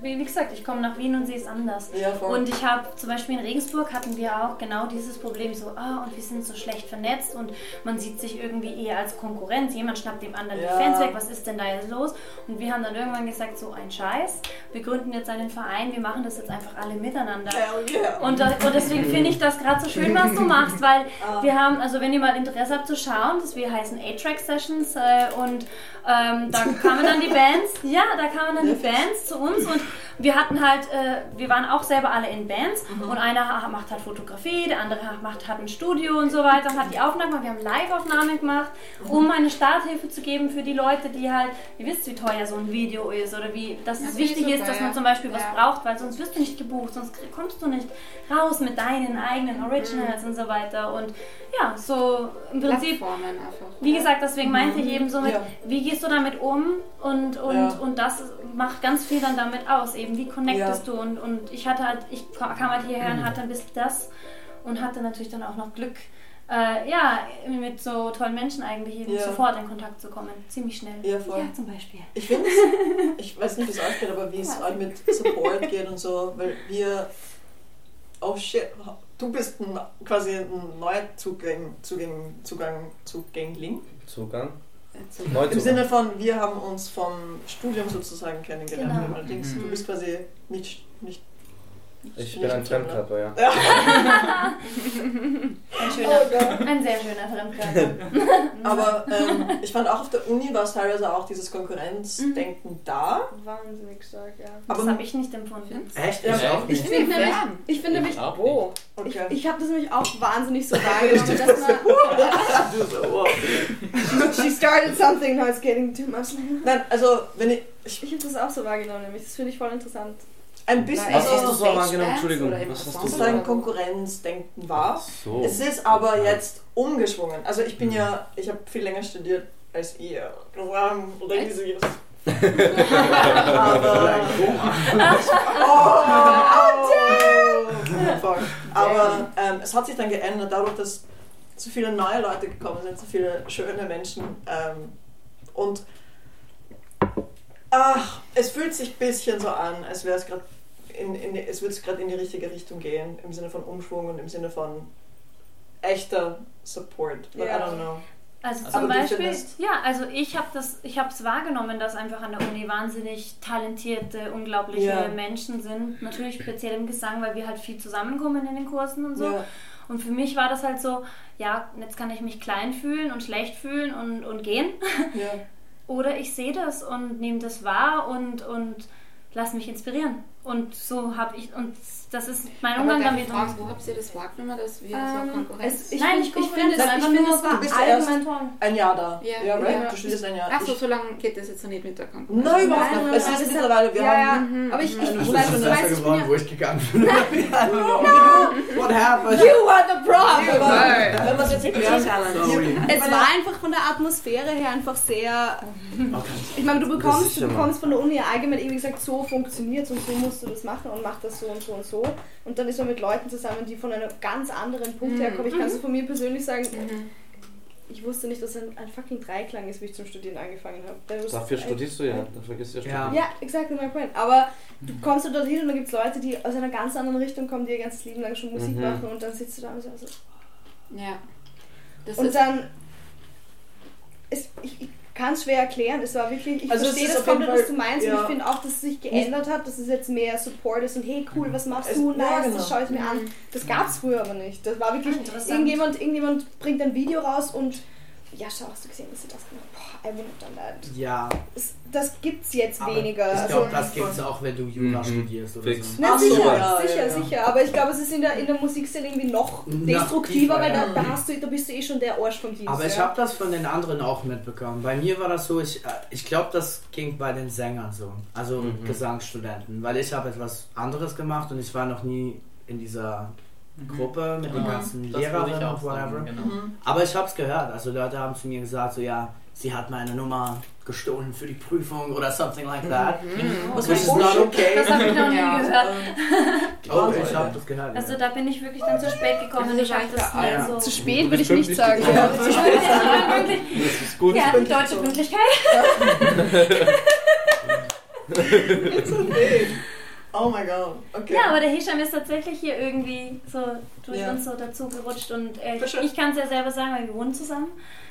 Speaker 5: Wie, wie gesagt, ich komme nach Wien und sehe es anders.
Speaker 1: Ja.
Speaker 5: Und ich habe zum Beispiel in Regensburg hatten wir auch genau dieses Problem, so, ah, und wir sind so schlecht vernetzt und man sieht sich irgendwie eher als Konkurrenz. Jemand schnappt dem anderen
Speaker 1: Ja.
Speaker 5: die Fans weg, was ist denn da jetzt los? Und wir haben dann irgendwann gesagt, so ein Scheiß, wir gründen jetzt einen Verein, wir machen das jetzt einfach alle miteinander.
Speaker 1: Yeah.
Speaker 5: Und, da- und deswegen finde ich das gerade so schön, was du machst, weil
Speaker 1: Ah.
Speaker 5: wir haben, also wenn ihr mal Interesse habt zu schauen, das wir heißen A-Track Sessions äh, und ähm, da kamen dann die Bands, ja, da kamen dann die Bands zu uns und wir hatten halt, äh, wir waren auch selber alle in Bands
Speaker 1: Mhm.
Speaker 5: und einer macht halt Fotografie, der andere macht, hat ein Studio und so weiter und hat die Aufnahmen gemacht. Wir haben Live-Aufnahmen gemacht, um eine Starthilfe zu geben für die Leute, die halt, ihr wisst, wie teuer so ein Video ist oder wie, dass es
Speaker 7: Das
Speaker 5: wichtig
Speaker 7: ist
Speaker 5: dass man zum Beispiel was
Speaker 7: Ja.
Speaker 5: braucht, weil sonst wirst du nicht gebucht, sonst kommst du nicht raus mit deinen eigenen Originals und so weiter. Und ja, so im Prinzip
Speaker 7: einfach.
Speaker 5: wie gesagt, deswegen meinte ich eben so mit,
Speaker 1: Ja.
Speaker 5: wie gehst du damit um und, und,
Speaker 1: Ja.
Speaker 5: und das macht ganz viel dann damit aus, eben wie connectest du und, und ich hatte halt, ich kam halt hierher und hatte ein bisschen das und hatte natürlich dann auch noch Glück, äh, ja, mit so tollen Menschen eigentlich eben
Speaker 1: Ja.
Speaker 5: sofort in Kontakt zu kommen, ziemlich schnell.
Speaker 1: Ja, voll.
Speaker 5: Ja, zum Beispiel.
Speaker 1: Ich finde es, ich weiß nicht, wie es euch geht, aber wie es halt mit Support geht und so, weil wir, oh shit, du bist ein, quasi ein neuer Zugang, Zugang, Zugang, Zugängling.
Speaker 4: Zugang.
Speaker 7: So.
Speaker 1: Im
Speaker 4: Neuzugang.
Speaker 1: Sinne von, wir haben uns vom Studium sozusagen kennengelernt.
Speaker 5: Genau.
Speaker 1: Allerdings,
Speaker 6: Mhm.
Speaker 1: du bist quasi nicht, nicht
Speaker 4: Ich bin ein Fremdkörper, ja.
Speaker 5: Ein schöner, ein sehr schöner Fremdkörper.
Speaker 1: Aber ähm, ich fand auch auf der Uni war es teilweise auch dieses Konkurrenzdenken da.
Speaker 2: Wahnsinnig stark, ja.
Speaker 5: Das
Speaker 1: Aber
Speaker 5: habe ich nicht empfunden.
Speaker 8: Echt?
Speaker 1: Ja,
Speaker 8: Ich auch
Speaker 2: Ich
Speaker 8: nicht.
Speaker 2: finde nämlich, ich finde nämlich, oh,
Speaker 1: okay.
Speaker 2: ich, ich habe das nämlich auch wahnsinnig so wahrgenommen, dass man, she started something, now it's getting too much.
Speaker 1: Nein, also wenn ich, ich
Speaker 2: Ich habe das auch so wahrgenommen, nämlich. Das finde ich voll interessant.
Speaker 1: Ein bisschen
Speaker 4: Was hast du
Speaker 1: so
Speaker 4: so wahrgenommen? Entschuldigung, was hast du so?
Speaker 1: sozusagen Konkurrenzdenken war.
Speaker 4: So.
Speaker 1: Es ist aber
Speaker 4: Ja.
Speaker 1: jetzt umgeschwungen. Also ich bin ja, ich habe viel länger studiert als ihr. Oder wie aber, oh, aber ähm, es hat sich dann geändert, dadurch, dass zu viele neue Leute gekommen sind, zu viele schöne Menschen. Ähm, und ach, es fühlt sich ein bisschen so an, als wäre es gerade in, in, es würde gerade in die richtige Richtung gehen, im Sinne von Umschwung und im Sinne von echter Support. But
Speaker 2: Ja.
Speaker 1: I don't know.
Speaker 5: Also
Speaker 1: Aber
Speaker 5: zum Beispiel,
Speaker 1: findest-
Speaker 5: ja, also ich habe das, ich habe es wahrgenommen, dass einfach an der Uni wahnsinnig talentierte, unglaubliche
Speaker 1: Ja.
Speaker 5: Menschen sind. Natürlich speziell im Gesang, weil wir halt viel zusammenkommen in den Kursen und so.
Speaker 1: Ja.
Speaker 5: Und für mich war das halt so, ja, jetzt kann ich mich klein fühlen und schlecht fühlen und, und gehen. Oder ich sehe das und nehme das wahr und, und lass mich inspirieren. Und so habe ich, und das ist mein Umgang damit.
Speaker 7: ich fragen, wo habt ihr das wahrgenommen, dass wir so
Speaker 2: Ähm,
Speaker 7: Konkurrenz...
Speaker 2: es- ich
Speaker 5: Nein,
Speaker 2: find-
Speaker 5: ich,
Speaker 2: ich finde es-
Speaker 5: es
Speaker 2: ich
Speaker 5: einfach
Speaker 2: finde
Speaker 5: nur
Speaker 2: es war
Speaker 1: bist
Speaker 5: allgemein toll.
Speaker 1: Ein Jahr da.
Speaker 7: Ja,
Speaker 1: ja, right?
Speaker 7: ja.
Speaker 1: Du studierst ein Jahr.
Speaker 7: Achso,
Speaker 1: Ich-
Speaker 7: so lange geht das jetzt noch nicht mit der Konkurrenz.
Speaker 1: Nein, überhaupt
Speaker 2: Nein,
Speaker 1: nicht.
Speaker 2: nein,
Speaker 1: Es
Speaker 2: nein,
Speaker 1: ist
Speaker 2: das-
Speaker 1: mittlerweile, wir
Speaker 2: ja, ja.
Speaker 1: haben.
Speaker 2: Aber ich, ich,
Speaker 8: Du
Speaker 2: ich
Speaker 8: bist
Speaker 2: weiß,
Speaker 8: schon
Speaker 2: ich bin
Speaker 8: geworden, wo ich gegangen bin. What happened?
Speaker 2: You are the problem!
Speaker 1: Wenn man es jetzt.
Speaker 2: Es war einfach von der Atmosphäre her einfach sehr. Ich meine, du
Speaker 4: Das
Speaker 2: bekommst, du von der Uni ja allgemein irgendwie gesagt, so funktioniert und so musst du das machen und mach das so und so und so. Und dann ist man mit Leuten zusammen, die von einem ganz anderen Punkt herkommen. Ich kann es von mir persönlich sagen, ich wusste nicht, dass ein, ein fucking Dreiklang ist, wie ich zum Studieren angefangen habe. That was
Speaker 4: Dafür studierst du ja, dann vergisst du ja
Speaker 8: Ja.
Speaker 4: studieren.
Speaker 2: Ja, exactly my point. Aber du kommst du dorthin und dann gibt es Leute, die aus einer ganz anderen Richtung kommen, die ihr ganzes Leben lang schon Musik
Speaker 4: Mhm.
Speaker 2: machen und dann sitzt du da und so.
Speaker 7: Ja. Das
Speaker 2: und
Speaker 7: ist,
Speaker 2: dann. Es, ich ich kann es schwer erklären. Es war wirklich. Ich
Speaker 1: Also
Speaker 2: verstehe das komplett, was du meinst. Und
Speaker 1: ja.
Speaker 2: ich finde auch, dass es sich geändert hat, dass es jetzt mehr Support ist und hey cool, was machst
Speaker 1: Es-
Speaker 2: du?
Speaker 1: ja,
Speaker 2: Nice,
Speaker 1: genau.
Speaker 2: das schaue ich mir an. Das gab es früher aber nicht. Das war wirklich.
Speaker 5: Interessant.
Speaker 2: Irgendjemand, irgendjemand bringt ein Video raus und ja, schau, hast du gesehen, dass sie das gemacht Boah, I wouldn't have done that.
Speaker 8: Ja,
Speaker 2: Es, das gibt's jetzt
Speaker 8: aber
Speaker 2: weniger.
Speaker 8: ich
Speaker 2: also,
Speaker 8: glaube, das gibt es auch, wenn du Jura
Speaker 4: Mhm.
Speaker 8: studierst oder
Speaker 4: Fix.
Speaker 8: so.
Speaker 2: Na
Speaker 1: Ach so,
Speaker 2: sicher,
Speaker 1: ja,
Speaker 2: sicher,
Speaker 1: ja, ja.
Speaker 2: sicher. Aber ich glaube, es ist in der, in der Musikszene irgendwie noch destruktiver, weil da,
Speaker 8: ja.
Speaker 2: da, hast du, da bist du eh schon der Arsch vom Dienst.
Speaker 8: Aber ich
Speaker 2: ja.
Speaker 8: habe das von den anderen auch mitbekommen. Bei mir war das so, ich, äh, ich glaube, das ging bei den Sängern so, also
Speaker 4: Mhm.
Speaker 8: Gesangsstudenten, weil ich habe etwas anderes gemacht und ich war noch nie in dieser Gruppe mit den
Speaker 6: Ja,
Speaker 8: ganzen Lehrerinnen und whatever.
Speaker 6: sagen, genau.
Speaker 1: Mhm.
Speaker 8: Aber ich habe es gehört, also Leute haben zu mir gesagt, so ja, sie hat meine Nummer gestohlen für die Prüfung oder something like that.
Speaker 1: Was
Speaker 8: Which is not okay.
Speaker 5: Das habe ich noch nie
Speaker 7: Ja.
Speaker 5: gehört.
Speaker 8: Oh, ich habe das gehört.
Speaker 5: Also da bin ich wirklich dann zu spät gekommen.
Speaker 7: Ist
Speaker 5: Ich habe das nie
Speaker 8: ja.
Speaker 5: so.
Speaker 2: Zu spät würde ich nicht sagen.
Speaker 5: Ja, zu spät. Ja, wirklich.
Speaker 4: Das ist gut.
Speaker 5: Ja, die deutsche Pünktlichkeit.
Speaker 1: Oh my god. Okay.
Speaker 5: Ja, aber der Hisham ist tatsächlich hier irgendwie so durch
Speaker 1: Ja.
Speaker 5: uns so dazu gerutscht und äh, ich, ich kann es ja selber sagen, weil wir wohnen zusammen.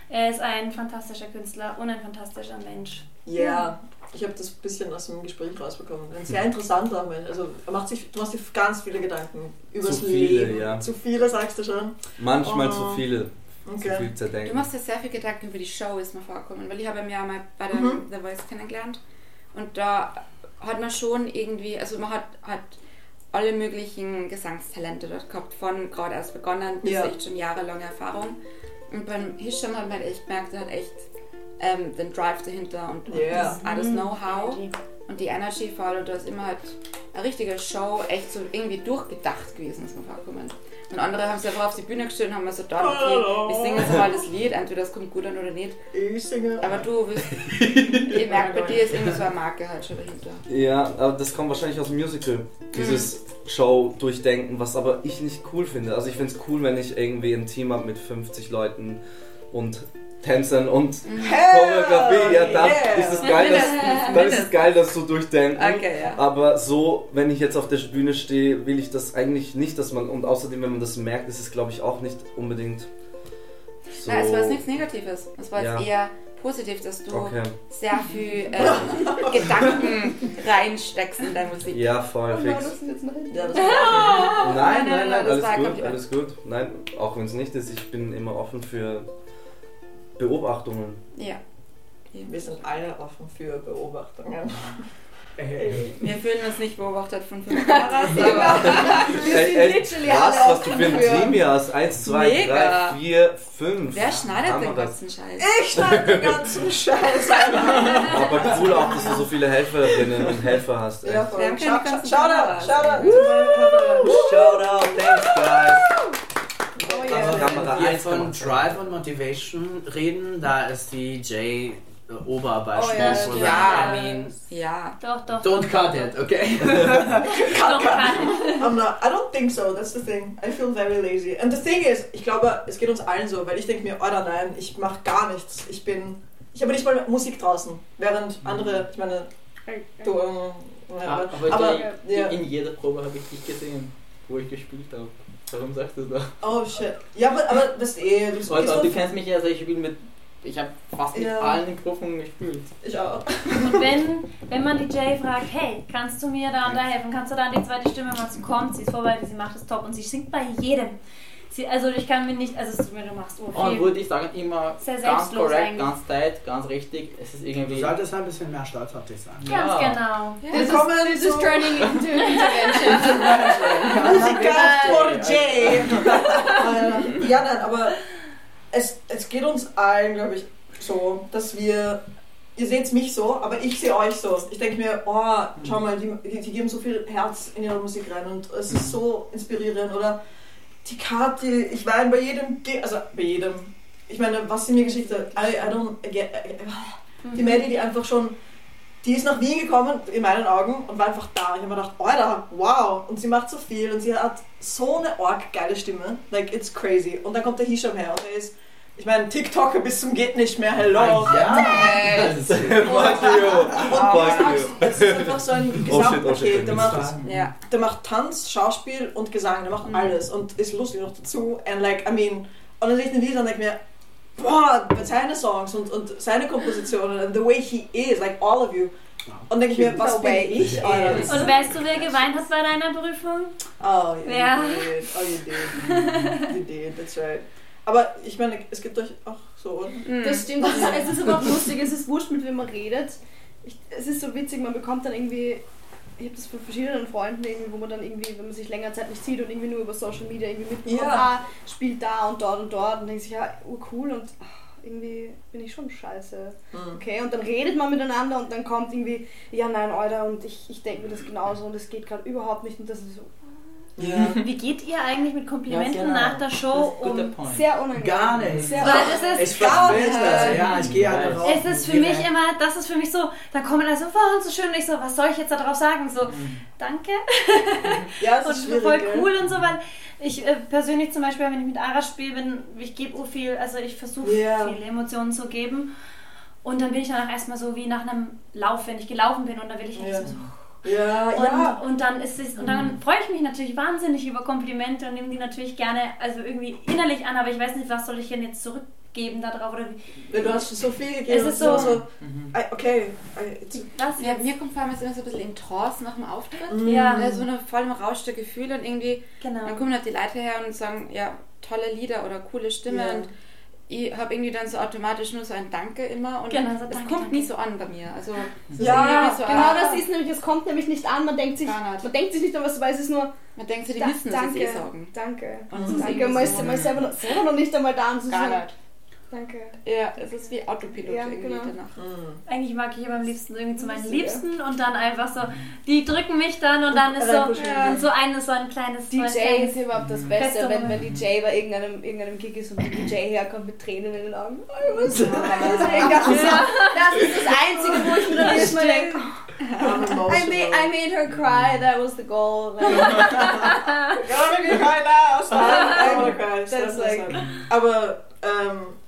Speaker 5: Er ist ein fantastischer Künstler und ein fantastischer Mensch.
Speaker 1: Ja, ich habe das ein bisschen aus dem Gespräch rausbekommen. Ein sehr interessanter Mensch. Also er macht sich, du machst dir ganz viele Gedanken über
Speaker 4: Zu
Speaker 1: das
Speaker 4: viele,
Speaker 1: Leben.
Speaker 4: ja.
Speaker 1: Zu viele sagst du schon.
Speaker 4: Manchmal
Speaker 1: Oh.
Speaker 4: zu viele. Zu
Speaker 1: Okay.
Speaker 4: viel
Speaker 7: Du machst dir sehr viel Gedanken über die Show, ist mir vorgekommen, weil ich habe ihn ja mal bei der
Speaker 1: Mhm.
Speaker 7: The Voice kennengelernt und da hat man schon irgendwie, also man hat, hat alle möglichen Gesangstalente dort gehabt, von gerade erst begonnen bis
Speaker 1: Ja.
Speaker 7: echt schon jahrelange Erfahrung. Und beim Hisham hat man halt echt gemerkt, er hat echt ähm, den Drive dahinter und, und
Speaker 1: Ja.
Speaker 7: das, auch das Know-how und die Energy vor allem. Und da ist immer halt eine richtige Show, echt so irgendwie durchgedacht gewesen, ist mir vorgekommen. Und andere haben sich einfach auf die Bühne gestellt und haben mir so gedacht, okay, wir singen jetzt mal das Lied, entweder es kommt gut an oder nicht.
Speaker 1: Ich singe.
Speaker 7: Aber du willst, ich merke, bei dir ist irgendwie so eine Marke halt schon dahinter.
Speaker 4: Ja, aber das kommt wahrscheinlich aus dem Musical. Dieses Show durchdenken, was aber ich nicht cool finde. Also ich finde es cool, wenn ich irgendwie ein Team habe mit 50 Leuten und Tänzern und Choreografie. Ja, dann
Speaker 1: yeah.
Speaker 4: ist es geil, das, dann ist es geil, das so durchdenken.
Speaker 7: Okay, ja.
Speaker 4: Aber so, wenn ich jetzt auf der Bühne stehe, will ich das eigentlich nicht, dass man, und außerdem, wenn man das merkt, ist es glaube ich auch nicht unbedingt so.
Speaker 7: Nein, es war jetzt nichts Negatives. Es war jetzt
Speaker 4: Ja.
Speaker 7: eher positiv, dass du
Speaker 4: Okay.
Speaker 7: sehr viel ähm, Gedanken reinsteckst in deine Musik.
Speaker 4: Ja, voll, fix.
Speaker 1: Ja,
Speaker 4: Nein, nein,
Speaker 7: nein,
Speaker 4: nein, alles gut, alles gut. Nein, auch wenn es nicht ist, ich bin immer offen für Beobachtungen.
Speaker 7: Ja.
Speaker 1: Wir sind alle offen für Beobachtungen.
Speaker 7: Wir fühlen uns nicht beobachtet von fünf Kameras, aber
Speaker 4: Ey, ey,
Speaker 2: literally
Speaker 4: krass,
Speaker 2: alle
Speaker 4: was du für ein Team hier hast. Eins, zwei,
Speaker 7: Mega.
Speaker 4: drei, vier, fünf.
Speaker 7: wer schneidet den ganzen Scheiß?
Speaker 1: Ich schneide den ganzen Scheiß.
Speaker 4: Aber cool auch, dass du so viele Helferinnen und Helfer hast. Ey.
Speaker 1: Ja, voll.
Speaker 7: Wir haben keine
Speaker 1: Shout-
Speaker 7: ganzen
Speaker 1: Shout
Speaker 4: Kamera
Speaker 8: wenn wir
Speaker 4: eins,
Speaker 8: von
Speaker 4: Kamera zwei.
Speaker 8: Drive und Motivation reden, da ist die Jay äh, Oberbeispiel.
Speaker 2: Oh ja, ja.
Speaker 8: I mean,
Speaker 7: Ja.
Speaker 5: Doch, doch.
Speaker 8: don't cut it, okay?
Speaker 5: doch kann.
Speaker 1: I'm not, I don't think so, that's the thing. I feel very lazy. And the thing is, ich glaube, es geht uns allen so, weil ich denke mir, oder nein, ich mache gar nichts. Ich bin, ich habe nicht mal Musik draußen. Während andere, ich meine, du, ähm, ja,
Speaker 6: Ah, aber
Speaker 1: aber,
Speaker 6: die,
Speaker 1: ja.
Speaker 6: in jeder Probe habe ich dich gesehen, wo ich gespielt habe. Warum sagst du das?
Speaker 1: Oh shit. Ja, aber, aber das ist eh, du bist
Speaker 6: Also, du kennst mich ja, also ich spiele mit. Ich habe fast mit
Speaker 1: Ja.
Speaker 6: allen Prüfungen gespielt.
Speaker 1: Ich auch.
Speaker 5: Und wenn, wenn man die Jay fragt, hey, kannst du mir da und da helfen? Kannst du da an die zweite Stimme mal zu kommt? Sie ist vorbereitet, sie macht es top und sie singt bei jedem. Sie, also ich kann mir nicht, also es tut mir, du machst so
Speaker 6: Und würde ich sagen, immer
Speaker 5: Sehr
Speaker 6: ganz korrekt, ganz tight, ganz richtig. Es ist
Speaker 8: Du
Speaker 6: irgendwie.
Speaker 8: solltest ein bisschen mehr stolz auf dich sein.
Speaker 5: Ganz
Speaker 6: Ja.
Speaker 5: genau.
Speaker 2: This
Speaker 1: zu
Speaker 2: is turning into intervention.
Speaker 1: Musiker for Jay. Äh, ja, nein, aber es, es geht uns allen, glaube ich, so, dass wir. Ihr seht mich so, aber ich sehe euch so. Ich denke mir, oh, schau mal, die, die geben so viel Herz in ihre Musik rein und es ist so inspirierend. Oder die Karte, ich weine bei jedem, Ge- also bei jedem. Ich meine, was sie mir geschickt hat, I, I don't get, die Maddie, die einfach schon, die ist nach Wien gekommen, in meinen Augen, und war einfach da. Ich habe mir gedacht, Alter, wow, und sie macht so viel und sie hat so eine arg geile Stimme, like, it's crazy. Und dann kommt der Hisham her und er ist, ich meine, TikToker bis zum geht nicht mehr, hello.
Speaker 8: Ja,
Speaker 4: Fuck you. Fuck you.
Speaker 1: Es ist einfach so ein
Speaker 4: Oh shit, oh
Speaker 1: Gesamtpaket.
Speaker 4: shit.
Speaker 1: Der macht,
Speaker 7: Ja.
Speaker 1: der macht Tanz, Schauspiel und Gesang, der macht
Speaker 7: Mhm.
Speaker 1: alles und ist lustig noch dazu. And like, I mean, und dann sehe ich den Video und denke mir, boah, seine Songs und, und seine Kompositionen and the way he is, like all of you. Und denke ich mir, was
Speaker 2: The
Speaker 1: bin ich? Alter?
Speaker 2: is.
Speaker 5: Und weißt du, wer geweint hat bei deiner Prüfung?
Speaker 1: Oh, yeah,
Speaker 5: Ja.
Speaker 1: you did. Oh, you did. You did, that's right. Aber ich meine, es gibt euch auch so?
Speaker 7: Mhm.
Speaker 2: Das stimmt, das ist, es ist aber auch lustig, es ist wurscht, mit wem man redet. Ich, es ist so witzig, man bekommt dann irgendwie, ich habe das von verschiedenen Freunden irgendwie, wo man dann irgendwie, wenn man sich länger Zeit nicht sieht und irgendwie nur über Social Media irgendwie mitbekommt,
Speaker 1: Ja.
Speaker 2: ah, spielt da und dort und dort und denkt sich, ja, oh cool und ah, irgendwie bin ich schon scheiße.
Speaker 1: Mhm.
Speaker 2: Okay, und dann redet man miteinander und dann kommt irgendwie, ja nein, Alter, und ich, ich denke mir das genauso und es geht gerade überhaupt nicht und das ist so
Speaker 1: Ja.
Speaker 5: Wie geht ihr eigentlich mit Komplimenten
Speaker 6: Ja, genau.
Speaker 5: nach der Show
Speaker 6: Das
Speaker 5: um?
Speaker 6: Point.
Speaker 2: sehr unangenehm.
Speaker 8: Gar nicht.
Speaker 2: Sehr
Speaker 5: Weil das ist
Speaker 8: Ich verstehe
Speaker 1: nicht.
Speaker 8: das. Ja, ich gehe einfach raus.
Speaker 5: Es ist für
Speaker 8: und
Speaker 5: mich
Speaker 8: gehe
Speaker 5: immer, das ist für mich so, da kommen also, wow, und so schön, und ich so, was soll ich jetzt darauf sagen? So, danke.
Speaker 1: Ja, es
Speaker 5: Und
Speaker 1: ist schwierig.
Speaker 5: voll cool und so, weil ich äh, persönlich zum Beispiel, wenn ich mit Ara spiele, bin, ich gebe auch viel, also ich versuche
Speaker 1: Ja.
Speaker 5: viele Emotionen zu geben. Und dann bin ich danach erstmal so wie nach einem Lauf, wenn ich gelaufen bin und dann will ich
Speaker 1: Ja.
Speaker 5: erstmal so.
Speaker 1: Ja,
Speaker 5: Und,
Speaker 1: ja.
Speaker 5: und dann ist es, und dann freue ich mich natürlich wahnsinnig über Komplimente und nehme die natürlich gerne, also irgendwie innerlich an, aber ich weiß nicht, was soll ich denn jetzt zurückgeben darauf oder wie.
Speaker 1: Ja, Du hast so viel gegeben.
Speaker 5: Es ist
Speaker 1: und
Speaker 5: so-
Speaker 6: Mhm.
Speaker 1: I- okay.
Speaker 5: Was
Speaker 7: Ja,
Speaker 5: jetzt?
Speaker 7: mir kommt vor allem immer so ein bisschen in Trance nach dem Auftritt.
Speaker 5: Ja,
Speaker 7: Ja. So eine voll im Rausch der Gefühle und irgendwie,
Speaker 5: genau.
Speaker 7: dann kommen halt die Leute her und sagen, ja, tolle Lieder oder coole Stimme
Speaker 1: Ja.
Speaker 7: und ich habe irgendwie dann so automatisch nur so ein Danke immer und
Speaker 5: Genau, so
Speaker 7: es
Speaker 5: Danke,
Speaker 7: kommt
Speaker 5: danke.
Speaker 7: nie so an bei mir. Also es ist
Speaker 2: Ja,
Speaker 7: so,
Speaker 2: genau
Speaker 7: ah,
Speaker 2: das ist nämlich, es kommt nämlich nicht an, man denkt sich, man denkt sich nicht an was dabei, es ist nur
Speaker 7: Man denkt so, die
Speaker 2: Da-
Speaker 7: wissen, dass sie es
Speaker 2: danke.
Speaker 7: eh sagen.
Speaker 2: Danke.
Speaker 7: Und es ist
Speaker 2: Danke, man ist, man ist selber, noch, selber noch nicht einmal da und so
Speaker 7: Gar nicht.
Speaker 2: Danke.
Speaker 7: Ja, es ist wie Autopilot
Speaker 2: Ja,
Speaker 7: irgendwie
Speaker 2: genau.
Speaker 7: danach.
Speaker 5: Eigentlich mag ich aber am liebsten irgendwie zu meinen. Liebsten und dann einfach so, die drücken mich dann und dann ist so,
Speaker 2: Ja.
Speaker 5: so eine, so ein kleines
Speaker 2: DJ
Speaker 5: kleines-
Speaker 2: ist überhaupt das
Speaker 5: Beste
Speaker 2: Beste, wenn, wenn
Speaker 5: Moment.
Speaker 2: DJ bei irgendeinem, irgendeinem Gig ist und der DJ herkommt mit Tränen in den Augen. Oh, was ist das? Das ist das Einzige, wo ich mir dann jedes Mal denke, I made, I made her cry, that was the goal. Like,
Speaker 1: Gotta make me cry now. Stop. Stop,
Speaker 2: That's like-.
Speaker 1: Aber, ähm, äh,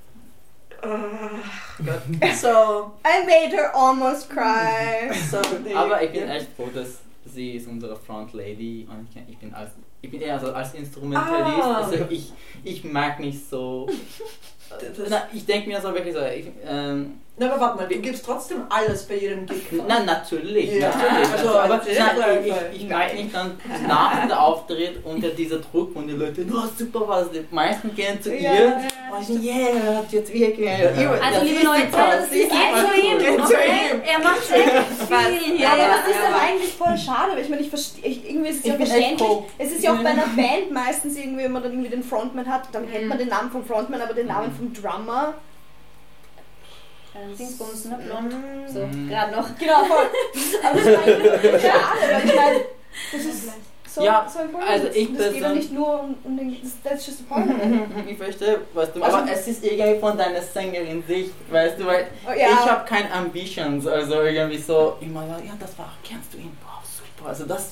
Speaker 1: Gott. So,
Speaker 2: I made her almost cry.
Speaker 1: so,
Speaker 6: Aber ich bin echt froh, dass sie ist unsere Front Lady und ich, ich bin als ich bin eher so als Instrumentalist.
Speaker 1: Ah.
Speaker 6: Also ich, ich mag nicht so.
Speaker 1: Das-
Speaker 6: Na, ich denke mir so wirklich so. Ich, ähm,
Speaker 1: Na, aber warte mal, du gibst trotzdem alles bei jedem Gig.
Speaker 6: na natürlich,
Speaker 1: Ja,
Speaker 6: natürlich.
Speaker 1: also,
Speaker 6: Also, aber nein, ich, ich mag nicht dann nach dem Auftritt unter dieser Druck und die Leute, oh super was, die meisten gehen zu
Speaker 2: Ja,
Speaker 6: ihr.
Speaker 2: ja.
Speaker 6: Und so, yeah, hat jetzt wirklich.
Speaker 5: Also liebe Leute, das ist
Speaker 6: Geht
Speaker 5: zu ihm.
Speaker 1: Geht zu ihm.
Speaker 5: Er macht echt viel.
Speaker 2: Ja, aber
Speaker 7: ja,
Speaker 2: das ist
Speaker 7: ja,
Speaker 2: aber
Speaker 7: aber-
Speaker 2: eigentlich voll schade, weil ich meine, ich verstehe, irgendwie ist es
Speaker 6: Ich
Speaker 2: ja
Speaker 6: echt
Speaker 2: verständlich. Es ist ja auch bei einer Band meistens irgendwie, wenn man dann irgendwie den Frontman hat, dann kennt man den Namen vom Frontman, aber den Namen vom Drummer.
Speaker 5: Äh, Dingsbums, ne? Blond. So,
Speaker 6: Mhm.
Speaker 5: gerade noch.
Speaker 2: Genau, voll. Aber das ist eigentlich schade, weil ich meine, das ist so,
Speaker 6: Ja,
Speaker 2: so important.
Speaker 6: also ich
Speaker 2: das geht ja
Speaker 6: persönlich-
Speaker 2: nicht nur um, um den, das, that's just the point.
Speaker 6: Ich verstehe, was du
Speaker 1: Also-
Speaker 6: aber es ist irgendwie von deiner Sängerin Sicht, weißt du, weil
Speaker 2: Oh, ja.
Speaker 6: ich habe keine Ambitions, also irgendwie so immer, ja, ja, das war, kennst du ihn, wow, super, also das,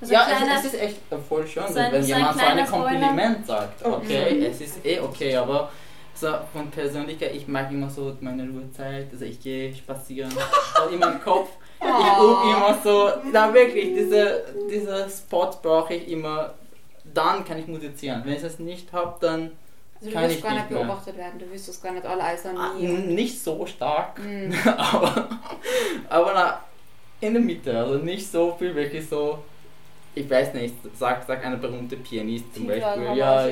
Speaker 5: Also
Speaker 6: ja,
Speaker 5: kleiner-
Speaker 6: es, es ist echt voll schön,
Speaker 5: So ein-
Speaker 6: wenn
Speaker 5: so
Speaker 6: jemand so ein. Kompliment sagt,
Speaker 1: Oh.
Speaker 6: okay, es ist eh okay, aber so von Persönlichkeit, ich mag immer so meine Ruhezeit, also ich gehe spazieren, so in meinem Kopf, ich übe immer so, na wirklich, diese, diese Spots brauche ich immer, dann kann ich musizieren, wenn ich das nicht habe, dann
Speaker 7: Also du
Speaker 6: ich
Speaker 7: gar
Speaker 6: nicht
Speaker 7: nicht beobachtet werden, du willst das gar nicht alle Eis
Speaker 6: Ah,
Speaker 7: an nie.
Speaker 6: n- nicht so stark,
Speaker 7: Mhm.
Speaker 6: aber, aber na, in der Mitte, also nicht so viel, wirklich so, ich weiß nicht, sag, sag eine berühmte Pianist zum Beispiel, ja,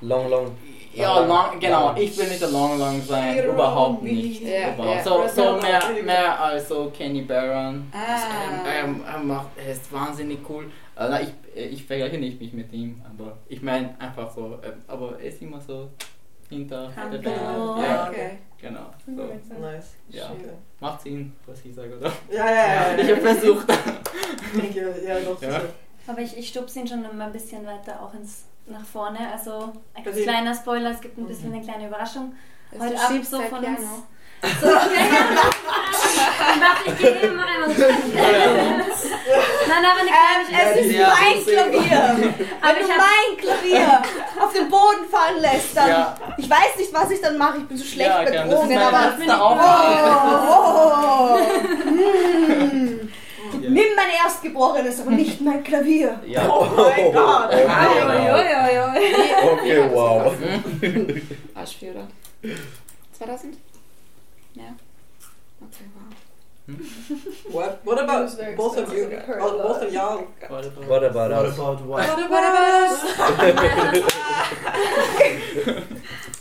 Speaker 4: Long, long.
Speaker 6: ja, long, genau, ich will nicht der Long Long sein,
Speaker 2: Ironie.
Speaker 6: überhaupt nicht,
Speaker 7: Ja,
Speaker 6: überhaupt.
Speaker 7: ja.
Speaker 6: So, so mehr, mehr als so Kenny Barron,
Speaker 7: Ah.
Speaker 6: ähm, er macht, er ist wahnsinnig cool, also ich, ich vergleiche nicht mich mit ihm, aber ich meine einfach so, äh, aber er ist immer so hinter der Band,
Speaker 5: Oh.
Speaker 6: ja,
Speaker 7: Okay.
Speaker 6: genau, so.
Speaker 1: Nice.
Speaker 6: Ja,
Speaker 7: Schön.
Speaker 6: macht Sinn, was ich sage, oder?
Speaker 1: Ja, ja, ja.
Speaker 6: Ich habe versucht.
Speaker 1: Thank you. Ja, doch.
Speaker 6: Ja.
Speaker 5: Aber ich, ich stupse ihn schon immer ein bisschen weiter auch ins nach vorne. Also ein
Speaker 1: Also-
Speaker 5: kleiner Spoiler, es gibt ein bisschen eine kleine Überraschung.
Speaker 7: Also
Speaker 5: Heute Abend so
Speaker 7: dein
Speaker 5: von uns. So, ja, ja. Ich ich gehe immer einmal so. Nein, aber eine kleine
Speaker 2: Es ist
Speaker 6: Ja,
Speaker 2: mein. Klavier!
Speaker 5: Aber
Speaker 2: Wenn
Speaker 5: ich
Speaker 2: mein Klavier auf den Boden fallen lässt, dann.
Speaker 6: Ja.
Speaker 2: Ich weiß nicht, was ich dann mache, ich bin so schlecht
Speaker 6: Ja, das ist
Speaker 2: Drogen,
Speaker 6: meine
Speaker 2: aber.
Speaker 6: letzte Aufgabe.
Speaker 2: Oh, hm.
Speaker 6: Ja.
Speaker 2: Nimm mein Erstgebrochenes, aber nicht mein Klavier.
Speaker 6: Ja.
Speaker 1: Oh mein Gott.
Speaker 5: Oi, oi.
Speaker 4: Okay, wow.
Speaker 7: Arschvieh, oder? 2000? Ja. Okay, wow.
Speaker 1: What, what about both of you? Oh, both of y'all?
Speaker 6: What about-
Speaker 4: What about
Speaker 8: What
Speaker 4: us?
Speaker 8: about what?
Speaker 1: What about us?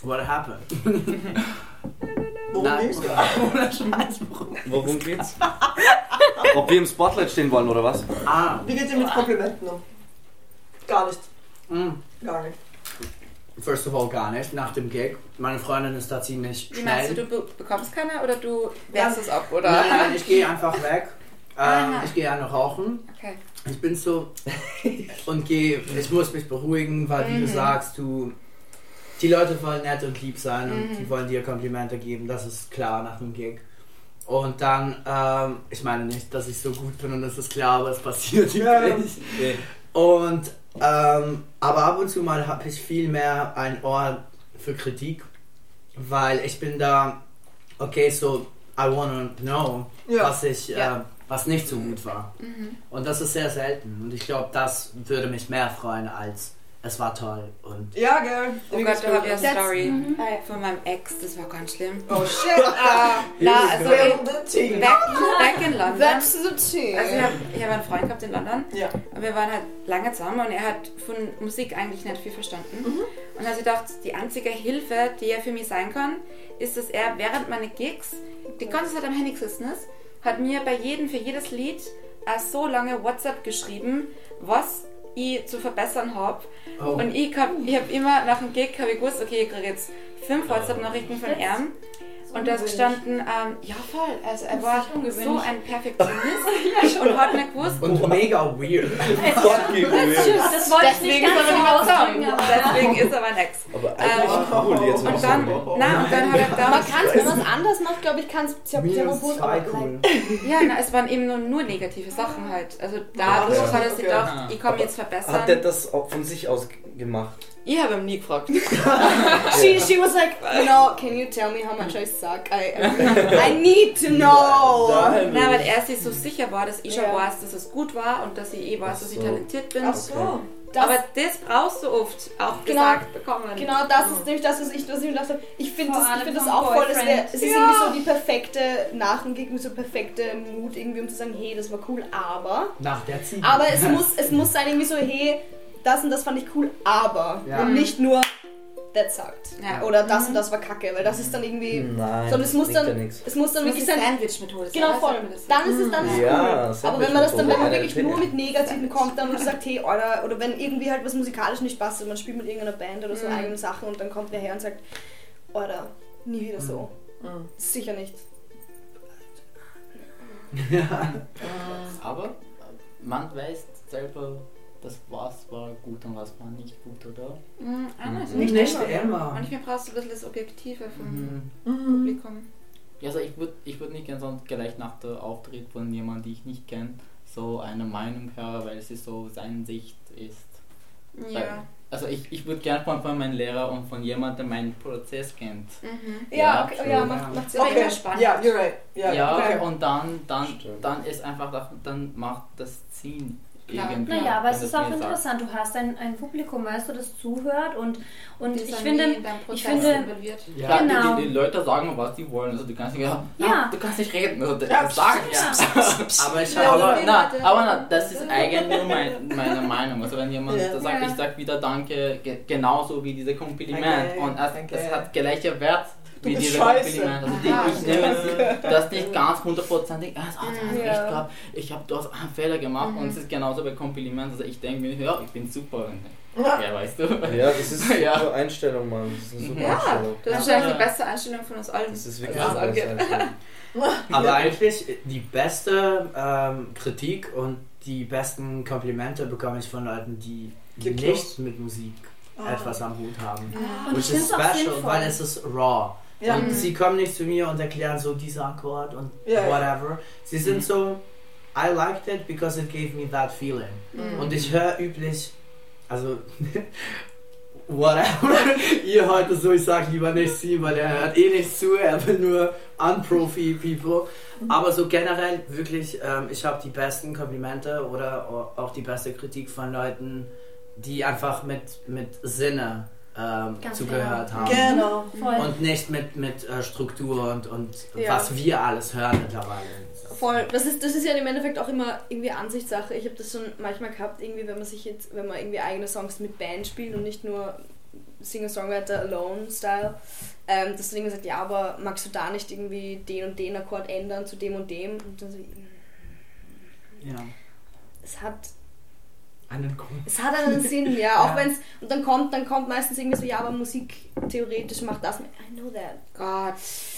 Speaker 8: What happened?
Speaker 1: Worum
Speaker 8: Nein.
Speaker 1: ging's?
Speaker 8: Ohne Scheiß, warum?
Speaker 4: Worum geht's? Ob wir im Spotlight stehen wollen oder was?
Speaker 8: Ah,
Speaker 1: Wie geht's dir mit Komplimenten um? Gar nicht.
Speaker 8: mm.
Speaker 1: Gar nicht.
Speaker 8: First of all, gar nicht. Nach dem Gig. Meine Freundin ist da ziemlich
Speaker 7: Wie meinst du,
Speaker 8: schnell.
Speaker 7: du be bekommst keine oder du wehrst es ab, oder?
Speaker 8: Nein, nein, ich gehe einfach weg. Ähm,
Speaker 7: Aha.
Speaker 8: ich gehe eine rauchen.
Speaker 7: Okay.
Speaker 8: Ich bin so und gehe. Ich muss mich beruhigen, weil wie du
Speaker 7: Mhm.
Speaker 8: sagst, du. Die Leute wollen nett und lieb sein und
Speaker 7: Mhm.
Speaker 8: die wollen dir Komplimente geben. Das ist klar nach dem Gig. Und dann, ähm, ich meine nicht, dass ich so gut bin und das ist klar, aber es passiert
Speaker 1: Ja.
Speaker 8: wirklich. Und ähm, aber ab und zu mal habe ich viel mehr ein Ohr für Kritik, weil ich bin da, okay, so I wanna know,
Speaker 1: Ja.
Speaker 8: was ich,
Speaker 7: Ja.
Speaker 8: äh, was nicht so gut war.
Speaker 7: Mhm.
Speaker 8: Und das ist sehr selten. Und ich glaube, das würde mich mehr freuen als es war toll. Und
Speaker 1: Ja, gell.
Speaker 7: Oh Gott, da habe ich eine Story
Speaker 5: Mhm.
Speaker 7: Von meinem Ex, das war ganz schlimm.
Speaker 1: Oh shit.
Speaker 7: Ah, na, also in, back, back in London.
Speaker 2: That's the tea.
Speaker 7: Also ich habe hab einen Freund gehabt in London
Speaker 1: Ja.
Speaker 7: und wir waren halt lange zusammen und er hat von Musik eigentlich nicht viel verstanden.
Speaker 1: Mhm.
Speaker 7: Und also ich dachte, die einzige Hilfe, die er für mich sein kann, ist, dass er während meiner Gigs die ganze Zeit am Handy gesessen ist, hat mir bei jedem, für jedes Lied äh, so lange WhatsApp geschrieben, was ich zu verbessern habe.
Speaker 8: oh,
Speaker 7: Und ich habe ich hab immer nach dem Gig hab ich gewusst, okay, ich kriege jetzt fünf WhatsApp-Nachrichten von ihm. Und da ist gestanden, ähm, ja voll, also er war so ein Perfektionist und hat nicht gewusst,
Speaker 8: und mega weird.
Speaker 4: Fucking weird.
Speaker 5: Das wollte ich nicht ganz
Speaker 7: er
Speaker 5: aber-
Speaker 7: zusammen. Deswegen ist er mein Ex.
Speaker 4: Aber eigentlich cool jetzt.
Speaker 7: Und dann, na, und dann hat er
Speaker 2: man
Speaker 7: damals,
Speaker 2: kann es, wenn man es anders macht, glaube ich, kann es sehr gut, aber
Speaker 8: cool.
Speaker 7: ja, na, es waren eben nur, nur negative Sachen halt. Also da
Speaker 1: Ja, das
Speaker 7: hat er sich
Speaker 1: okay.
Speaker 7: gedacht, ich kann mich jetzt
Speaker 4: Hat der
Speaker 7: verbessern.
Speaker 4: das auch von sich aus gemacht?
Speaker 7: Ich habe ihn nie gefragt.
Speaker 2: she, she was like, you know, can you tell me how much I suck? I, I need to know.
Speaker 4: Nein.
Speaker 7: Weil er sich so sicher war, dass ich schon
Speaker 2: Ja.
Speaker 7: weiß, dass es gut war und dass ich eh weiß, dass ich
Speaker 4: so.
Speaker 7: talentiert bin.
Speaker 1: Ach so.
Speaker 2: Das,
Speaker 7: Aber das brauchst du oft auch
Speaker 2: Genau.
Speaker 7: gesagt bekommen.
Speaker 2: Genau, das ist nämlich das, was ich, was ich mir gedacht habe. Ich finde das, ich find das auch voll, es, ist irgendwie so die perfekte Nachengig, so perfekte Mut, irgendwie, um zu sagen, hey, das war cool, aber.
Speaker 8: Nach der Ziege.
Speaker 2: Aber es muss, es muss sein, irgendwie so, hey, das und das fand ich cool, aber.
Speaker 8: Ja.
Speaker 2: Und nicht nur, that sucked.
Speaker 7: Ja.
Speaker 2: Oder das und das war kacke, weil das ist dann irgendwie.
Speaker 4: Nein.
Speaker 2: Sondern es muss
Speaker 4: ja
Speaker 2: dann,
Speaker 4: nichts.
Speaker 2: es muss dann
Speaker 7: Das
Speaker 2: wirklich sein.
Speaker 7: Sandwich-Methode.
Speaker 2: Genau, voll. Dann ist es dann
Speaker 4: Ja,
Speaker 2: cool. Aber wenn man das dann, wenn man wirklich nur mit Negativen kommt, dann wo du sagst, hey, oder, oder wenn irgendwie halt was musikalisch nicht passt und man spielt mit irgendeiner Band oder so
Speaker 7: Mhm.
Speaker 2: eigene Sachen und dann kommt wer her und sagt, oder, nie wieder so.
Speaker 1: Mhm.
Speaker 2: Sicher nicht.
Speaker 6: Aber man weiß selber, das was war gut und was war nicht gut, oder?
Speaker 7: Mhm, anders.
Speaker 6: Mhm.
Speaker 7: Nicht,
Speaker 8: Nicht
Speaker 7: immer.
Speaker 8: immer.
Speaker 7: Manchmal brauchst du ein bisschen das Objektive vom
Speaker 6: Mhm.
Speaker 7: Publikum.
Speaker 6: Also ich würde ich würd nicht gerne so gleich nach der Auftritt von jemandem, die ich nicht kenne, so eine Meinung hören, weil es ist so seine Sicht ist.
Speaker 7: Ja.
Speaker 6: Also ich, ich würde gerne von, von meinem Lehrer und von jemandem, der meinen Prozess kennt.
Speaker 7: Mhm.
Speaker 2: Ja,
Speaker 6: Ja,
Speaker 2: okay, ja, macht.
Speaker 7: Aber
Speaker 1: Okay,
Speaker 7: immer spannend.
Speaker 1: ja, you're right. Ja,
Speaker 6: Ja,
Speaker 1: okay.
Speaker 6: und dann, dann,
Speaker 4: Stimmt.
Speaker 6: dann ist einfach, da- dann macht das Sinn.
Speaker 7: Klar.
Speaker 6: irgendwie,
Speaker 5: Naja, aber es ist auch interessant. Du hast ein, ein Publikum, weißt du, das zuhört und, und ich finde,
Speaker 7: Prozess
Speaker 5: ich finde-
Speaker 7: involviert.
Speaker 8: Ja.
Speaker 5: Genau.
Speaker 6: die, die, die Leute sagen, was sie wollen. Also du kannst nicht, ja,
Speaker 5: Ja.
Speaker 6: du kannst nicht reden. Also,
Speaker 1: Ja.
Speaker 6: sagen ja.
Speaker 8: Aber ich.
Speaker 6: Aber, na, aber na, das ist eigentlich nur mein, meine Meinung. Also wenn jemand
Speaker 1: Ja.
Speaker 6: sagt,
Speaker 5: Ja.
Speaker 6: ich sag wieder Danke, ge genauso wie diese Kompliment.
Speaker 1: Danke,
Speaker 6: und es, es hat gleicher Wert
Speaker 1: Du
Speaker 6: wie
Speaker 1: bist
Speaker 6: diese
Speaker 1: scheiße.
Speaker 6: Kompliment. Also die, ich nehme das nicht ganz hundertprozentig. Ah, das heißt,
Speaker 2: Ja.
Speaker 6: Ich glaube, ich habe dort einen Fehler gemacht und es ist genauso bei Komplimenten. Also ich denke mir, ja, ich bin super. Ja, weißt du.
Speaker 4: Ja, das ist
Speaker 6: Ja.
Speaker 4: eine Einstellung, Mann. Das ist eine super
Speaker 7: Ja,
Speaker 4: Einstellung.
Speaker 7: das ist wahrscheinlich die beste Einstellung von uns allen.
Speaker 4: Das ist wirklich
Speaker 6: Ja,
Speaker 4: eine beste. Einstellung.
Speaker 8: Aber eigentlich die beste ähm, Kritik und die besten Komplimente bekomme ich von Leuten, die
Speaker 1: Gibt
Speaker 8: nicht mit Musik
Speaker 1: Ah.
Speaker 8: etwas am Hut haben.
Speaker 5: und
Speaker 8: Which
Speaker 5: ich
Speaker 8: is
Speaker 5: finde es auch
Speaker 8: special, weil es ist raw.
Speaker 1: Ja.
Speaker 8: Und sie kommen nicht zu mir und erklären so dieser Akkord und
Speaker 1: Ja,
Speaker 8: whatever. Sie sind so, I liked it because it gave me that feeling.
Speaker 1: Mhm.
Speaker 8: Und ich höre üblich, also whatever ihr heute so, ich sag lieber nicht sie, weil er hört eh nicht zu, er will nur unprofi people. Aber so generell wirklich, ähm, ich habe die besten Komplimente oder au- auch die beste Kritik von Leuten, die einfach mit, mit Sinne ähm,
Speaker 5: Ganz
Speaker 8: zugehört
Speaker 5: genau.
Speaker 8: haben.
Speaker 1: Genau.
Speaker 5: Voll.
Speaker 8: Und nicht mit, mit äh, Struktur und, und
Speaker 2: Ja.
Speaker 8: was wir alles hören mittlerweile.
Speaker 2: Voll. Das ist, das ist ja im Endeffekt auch immer irgendwie Ansichtssache. Ich habe das schon manchmal gehabt, irgendwie, wenn man sich jetzt, wenn man irgendwie eigene Songs mit Band spielt und nicht nur Singer-Songwriter alone Style, ähm, dass du irgendwie sagst, ja, aber magst du da nicht irgendwie den und den Akkord ändern zu dem und dem? Und dann so,
Speaker 8: Ja.
Speaker 2: es hat
Speaker 8: Einen Grund.
Speaker 2: Es hat einen Sinn, ja. Auch
Speaker 8: Ja.
Speaker 2: wenn es. Und dann kommt, dann kommt meistens irgendwie so, ja, aber Musik theoretisch macht das. I know that.
Speaker 7: Gott.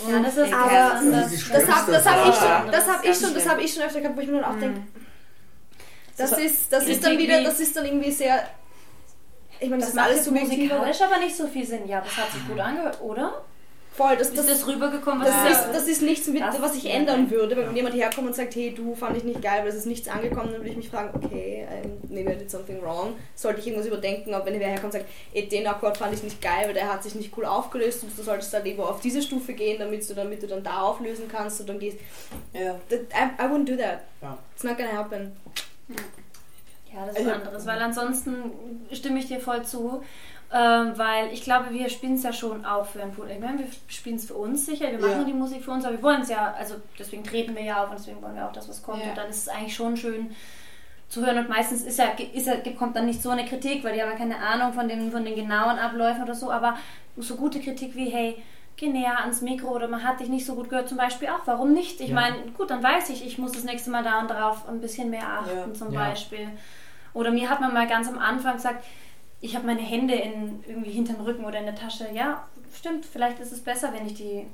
Speaker 5: ja, das ist
Speaker 2: Aber-
Speaker 5: anders.
Speaker 8: Das ist die
Speaker 2: Das habe das hab ich schon, das hab ich schon, das
Speaker 7: schlimm.
Speaker 2: hab ich schon öfter gehabt, wo ich mir dann auch denke, das ist, das ist dann wieder,
Speaker 5: wie-
Speaker 2: das ist dann irgendwie sehr. Ich meine, das,
Speaker 5: Das
Speaker 2: ist
Speaker 5: macht
Speaker 2: alles subjektiv.
Speaker 5: musikalisch aber nicht so viel Sinn. Ja, das hat sich gut angehört, oder?
Speaker 2: Voll, das,
Speaker 5: Ist
Speaker 2: das,
Speaker 5: das rübergekommen, was
Speaker 2: das, ist, das ist nichts, mit,
Speaker 5: Das
Speaker 2: was ich ändern
Speaker 5: ja.
Speaker 2: würde. Wenn jemand herkommt und sagt, hey, du fand ich nicht geil, weil es ist nichts angekommen, dann würde ich mich fragen, okay, ähm, maybe I did something wrong. Sollte ich irgendwas überdenken, aber wenn wer herkommt und sagt, ey, den Akkord fand ich nicht geil, weil der hat sich nicht cool aufgelöst und du solltest dann lieber auf diese Stufe gehen, damit du, damit du dann da auflösen kannst und dann gehst.
Speaker 1: Ja.
Speaker 2: That, I, I wouldn't do that.
Speaker 8: Ja.
Speaker 2: It's not gonna happen.
Speaker 5: Ja, Ja, das ist
Speaker 1: hab-
Speaker 5: anderes, weil ansonsten stimme ich dir voll zu. Ähm, weil ich glaube, wir spielen es ja schon auch für ein Publikum. Ich meine, wir spielen es für uns sicher, wir machen
Speaker 1: Ja.
Speaker 5: die Musik für uns, aber wir wollen es ja, also deswegen treten wir ja auf und deswegen wollen wir auch, dass was kommt.
Speaker 7: Ja.
Speaker 5: Und dann ist es eigentlich schon schön zu hören und meistens ist ja, ist ja, kommt dann nicht so eine Kritik, weil die haben ja keine Ahnung von den, von den genauen Abläufen oder so, aber so gute Kritik wie, hey, geh näher ans Mikro oder man hat dich nicht so gut gehört, zum Beispiel auch, warum nicht? Ich
Speaker 8: Ja.
Speaker 5: meine, gut, dann weiß ich, ich muss das nächste Mal da und darauf ein bisschen mehr achten,
Speaker 1: Ja.
Speaker 5: zum. Beispiel. Oder mir hat man mal ganz am Anfang gesagt, ich habe meine Hände in, irgendwie hinterm Rücken oder in der Tasche. Ja, stimmt, vielleicht ist es besser, wenn ich die,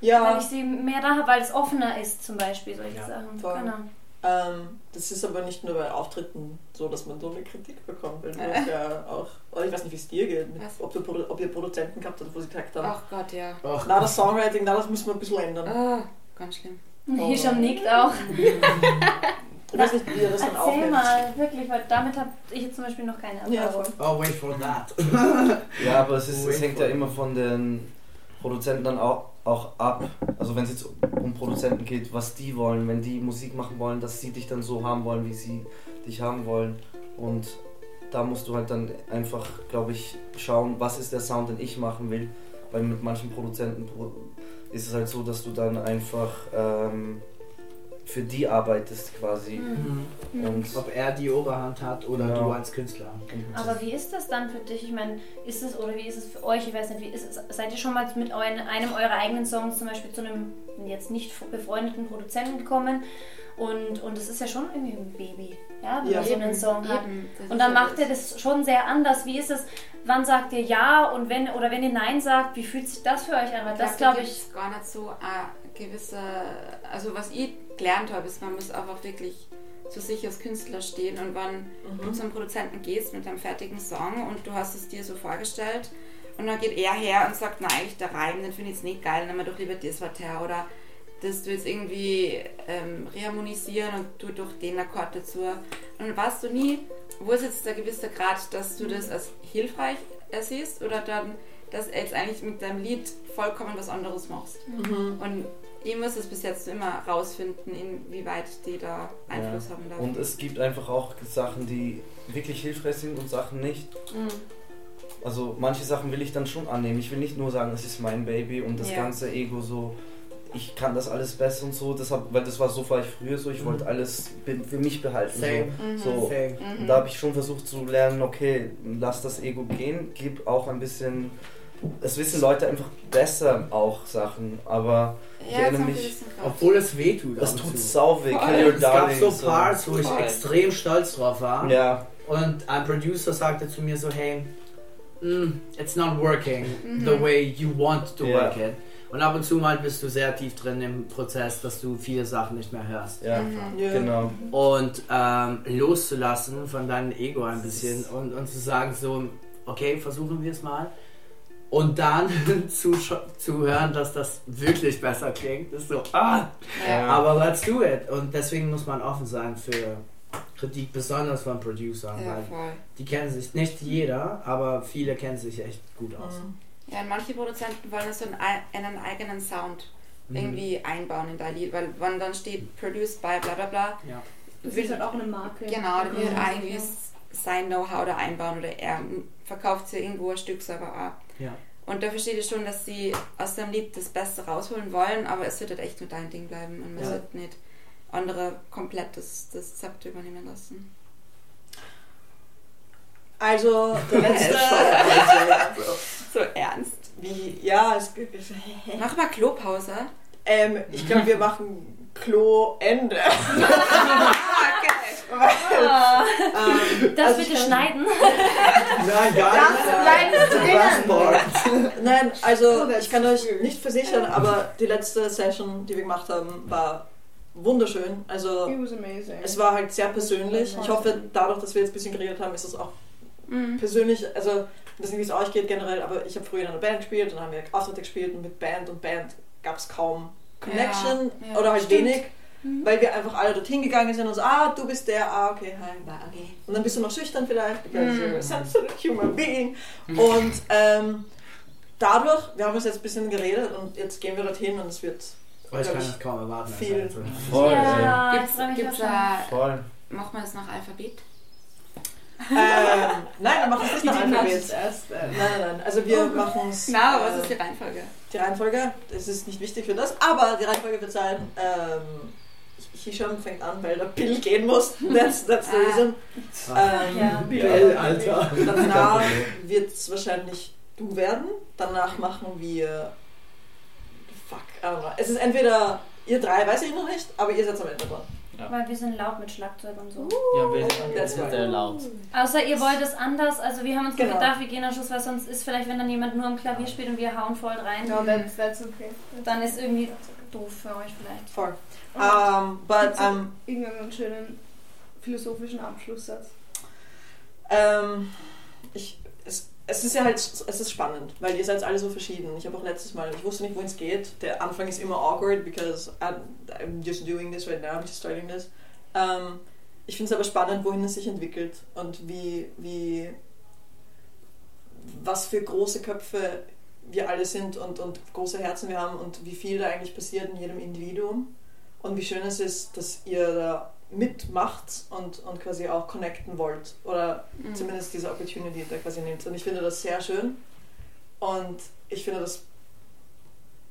Speaker 5: wenn
Speaker 1: Ja,
Speaker 5: ich sie mehr da habe, weil es offener ist, zum Beispiel, solche
Speaker 8: Ja,
Speaker 5: Sachen.
Speaker 1: voll.
Speaker 5: Genau.
Speaker 1: ähm, das ist aber nicht nur bei Auftritten so, dass man so eine Kritik bekommt. Weil du hast ja auch, oder ich weiß nicht, wie es dir geht, mit, ob, du, ob ihr Produzenten gehabt habt, wo sie gesagt haben,
Speaker 7: Ach Gott, ja.
Speaker 8: Ach,
Speaker 1: na, das Songwriting, na, das müssen wir ein bisschen ändern.
Speaker 7: Ah, ganz schlimm.
Speaker 5: Hisham nickt auch.
Speaker 1: Ich weiß nicht, wie ihr das dann
Speaker 5: Erzähl
Speaker 1: aufnimmt.
Speaker 5: mal, wirklich, weil damit habe ich jetzt zum Beispiel noch keine
Speaker 1: Ja,
Speaker 5: Erfahrung.
Speaker 1: voll.
Speaker 8: oh, wait for that.
Speaker 4: Ja, aber es, ist, es hängt ja immer von den Produzenten dann auch, auch ab. Also wenn es jetzt um Produzenten geht, was die wollen. Wenn die Musik machen wollen, dass sie dich dann so haben wollen, wie sie dich haben wollen. Und da musst du halt dann einfach, glaube ich, schauen, was ist der Sound, den ich machen will. Weil mit manchen Produzenten pro- ist es halt so, dass du dann einfach ähm, für die arbeitest quasi.
Speaker 5: Hm.
Speaker 8: Mhm.
Speaker 4: Und,
Speaker 8: Ob er die Oberhand hat oder
Speaker 4: Ja.
Speaker 8: du als Künstler.
Speaker 5: Aber wie ist das dann für dich? Ich meine, ist es oder wie ist es für euch? Ich weiß nicht, wie ist es? Seid ihr schon mal mit euren, einem eurer eigenen Songs zum Beispiel zu einem jetzt nicht befreundeten Produzenten gekommen? Und, und es ist ja schon irgendwie ein Baby, ja, wenn
Speaker 1: Ja.
Speaker 5: man so einen Song hat.
Speaker 7: Das
Speaker 5: Und dann macht ihr das schon sehr anders. Wie ist es? Wann sagt ihr ja und wenn oder wenn ihr nein sagt, wie fühlt sich das für euch an? Weil das
Speaker 7: da
Speaker 5: glaube ich.
Speaker 7: gibt's gar nicht so eine gewisse, also was ich gelernt habe, ist, man muss einfach wirklich zu sich als Künstler stehen und wenn du zum Produzenten gehst mit einem fertigen Song und du hast es dir so vorgestellt und dann geht er her und sagt, na eigentlich der Reim, den finde ich jetzt nicht geil, nimm mal doch lieber das was her oder das du jetzt irgendwie ähm, reharmonisieren und du durch den Akkord dazu. Und dann weißt du nie, wo ist jetzt der gewisse Grad, dass du das als hilfreich ersiehst oder dann, dass er jetzt eigentlich mit deinem Lied vollkommen was anderes machst.
Speaker 1: Mhm.
Speaker 7: Und ich muss es bis jetzt immer rausfinden, inwieweit die da Einfluss haben darf.
Speaker 4: Und es gibt einfach auch Sachen, die wirklich hilfreich sind und Sachen nicht.
Speaker 7: Mhm.
Speaker 4: Also manche Sachen will ich dann schon annehmen. Ich will nicht nur sagen, es ist mein Baby und das
Speaker 7: Ja.
Speaker 4: ganze Ego so, ich kann das alles besser und so. Deshalb, weil das war so war ich früher so, ich
Speaker 8: Mhm.
Speaker 4: wollte alles für mich behalten.
Speaker 8: Same.
Speaker 7: Mhm.
Speaker 4: So. so.
Speaker 8: Same.
Speaker 7: Mhm.
Speaker 4: Und da habe ich schon versucht zu lernen, okay, lass das Ego gehen, gib auch ein bisschen. Es wissen Leute einfach besser auch Sachen, aber ich
Speaker 7: ja,
Speaker 4: erinnere mich.
Speaker 8: Obwohl es weh tut.
Speaker 4: es tut sau weh.
Speaker 8: Es gab
Speaker 4: Darling.
Speaker 8: so Parts, wo ich
Speaker 7: Voll.
Speaker 8: extrem stolz drauf war.
Speaker 4: Ja,
Speaker 8: Und ein Producer sagte zu mir so, hey, mm, it's not working
Speaker 7: Mhm.
Speaker 8: the way you want to
Speaker 4: Ja.
Speaker 8: work it. Und ab und zu mal bist du sehr tief drin im Prozess, dass du viele Sachen nicht mehr hörst.
Speaker 4: ja,
Speaker 7: Mhm.
Speaker 1: Ja.
Speaker 4: genau.
Speaker 8: Und ähm, loszulassen von deinem Ego ein bisschen und, und zu sagen so, okay, versuchen wir es mal. Und dann zu, zu hören, dass das wirklich besser klingt, ist so, ah,
Speaker 7: Ja.
Speaker 8: aber let's do it. Und deswegen muss man offen sein für Kritik, besonders von Producern,
Speaker 7: Ja,
Speaker 8: weil
Speaker 7: voll.
Speaker 8: die kennen sich, nicht jeder, aber viele kennen sich echt gut aus.
Speaker 1: Mhm.
Speaker 7: Ja, und manche Produzenten wollen so einen, ei- einen eigenen Sound
Speaker 8: Mhm.
Speaker 7: irgendwie einbauen in dein Lied, weil wenn dann steht produced by bla bla bla,
Speaker 8: Ja.
Speaker 2: Das ist halt auch eine Marke.
Speaker 7: genau, dann wird
Speaker 2: Mhm.
Speaker 7: er irgendwie s- sein Know-how da einbauen oder er verkauft sie irgendwo ein Stück selber auch.
Speaker 8: Ja.
Speaker 7: Und da verstehe ich schon, dass sie aus dem Lied das Beste rausholen wollen, aber es wird halt echt nur dein Ding bleiben und man
Speaker 8: Ja.
Speaker 7: sollte nicht andere komplett das, das Zepter übernehmen lassen.
Speaker 1: Also, der letzte.
Speaker 7: So ernst.
Speaker 1: wie, ja, es,
Speaker 7: Mach mal Klopause.
Speaker 1: ähm, ich glaube, wir machen Klo-Ende.
Speaker 5: Ah,
Speaker 1: ähm,
Speaker 5: das
Speaker 1: also
Speaker 5: bitte schneiden.
Speaker 8: Nein, gar
Speaker 1: Das
Speaker 8: nicht.
Speaker 1: bleibt
Speaker 8: Das
Speaker 1: drinnen.
Speaker 8: Part.
Speaker 1: Nein, also
Speaker 2: Oh,
Speaker 1: ich kann euch nicht versichern, aber die letzte Session, die wir gemacht haben, war wunderschön. Also es war halt sehr persönlich. Ich hoffe, dadurch, dass wir jetzt ein bisschen geredet haben, ist es auch persönlich, also ich weiß nicht, wie es euch geht generell, aber ich habe früher in einer Band gespielt, dann haben wir Auftritte gespielt und mit Band und Band gab es kaum Connection
Speaker 7: Ja, ja,
Speaker 1: oder halt
Speaker 7: stimmt.
Speaker 1: wenig, weil wir einfach alle dorthin gegangen sind und so, ah, du bist der, ah, okay, hi.
Speaker 7: Okay.
Speaker 1: Und dann bist du noch schüchtern vielleicht, because
Speaker 7: Mhm.
Speaker 1: you're a sensitive human being. Und ähm, dadurch, wir haben uns jetzt ein bisschen geredet und jetzt gehen wir dorthin und es wird
Speaker 8: Oh, ich kann
Speaker 1: ich,
Speaker 8: es kaum erwarten.
Speaker 1: viel-
Speaker 8: Also,
Speaker 4: Voll,
Speaker 5: ja,
Speaker 7: Gibt's, gibt's da,
Speaker 4: Voll.
Speaker 7: machen wir es nach Alphabet?
Speaker 1: Ähm, nein, wir machen es nicht nach Alphabet.
Speaker 2: erst.
Speaker 1: Nein, nein, nein. Also wir machen es.
Speaker 7: Na, aber was ist die Reihenfolge?
Speaker 1: Die Reihenfolge, das ist nicht wichtig für das, aber die Reihenfolge wird sein, ähm, Hisham fängt an, weil der Bill gehen muss. That's, that's the
Speaker 7: Ah.
Speaker 1: reason. Ähm,
Speaker 5: Ja.
Speaker 8: Bill, Alter.
Speaker 1: Danach wird es wahrscheinlich du werden. Danach machen wir. Fuck, I don't know. Es ist entweder ihr drei, weiß ich noch nicht, aber ihr seid am Ende dran.
Speaker 5: Weil wir sind laut mit Schlagzeug und so.
Speaker 6: Ja, wir sind, wir
Speaker 1: That's
Speaker 6: sind
Speaker 1: right.
Speaker 6: sehr laut.
Speaker 5: Außer ihr wollt es anders, also wir haben uns
Speaker 1: Genau.
Speaker 5: gedacht, wir gehen am Schluss, weil sonst ist vielleicht, wenn dann jemand nur am Klavier spielt und wir hauen voll rein,
Speaker 2: No, that's, that's okay.
Speaker 5: dann ist irgendwie doof für euch vielleicht.
Speaker 1: Voll. Um, but um,
Speaker 2: Irgendwann einen schönen philosophischen Abschlusssatz.
Speaker 1: ähm, ich, es, es ist ja halt, es ist spannend, weil ihr seid alle so verschieden. Ich habe auch letztes Mal, ich wusste nicht, wohin es geht. Der Anfang ist immer awkward, because I'm, I'm just doing this right now, I'm just starting this. Ähm, ich finde es aber spannend, wohin es sich entwickelt und wie, wie, was für große Köpfe wir alle sind und, und große Herzen wir haben und wie viel da eigentlich passiert in jedem Individuum und wie schön es ist, dass ihr da mitmacht und, und quasi auch connecten wollt oder
Speaker 7: Mhm.
Speaker 1: zumindest diese Opportunity da quasi nehmt. Und ich finde das sehr schön und ich finde, das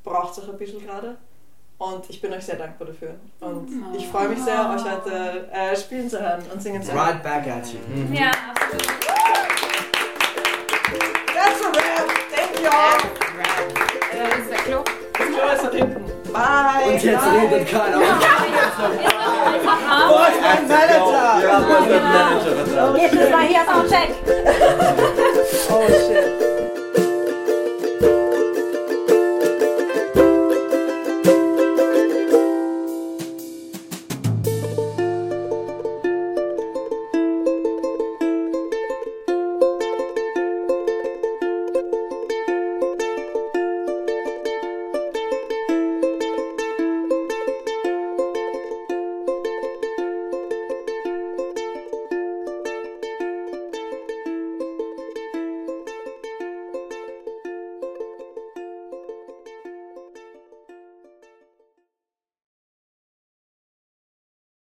Speaker 1: braucht es auch ein bisschen gerade. Und ich bin euch sehr dankbar dafür. Und ich freue mich sehr, euch heute äh, spielen zu hören und singen zu hören.
Speaker 8: Right back at you.
Speaker 4: Mhm.
Speaker 5: Ja, absolut.
Speaker 1: That's a wrap! Thank you all! Bye!
Speaker 8: Und jetzt
Speaker 1: Bye.
Speaker 8: redet keiner.
Speaker 5: Einfach
Speaker 8: Wo ist mein Manager?
Speaker 4: Ja, wo ist der Manager?
Speaker 5: Jetzt ist mal hier Soundcheck.
Speaker 1: Oh shit.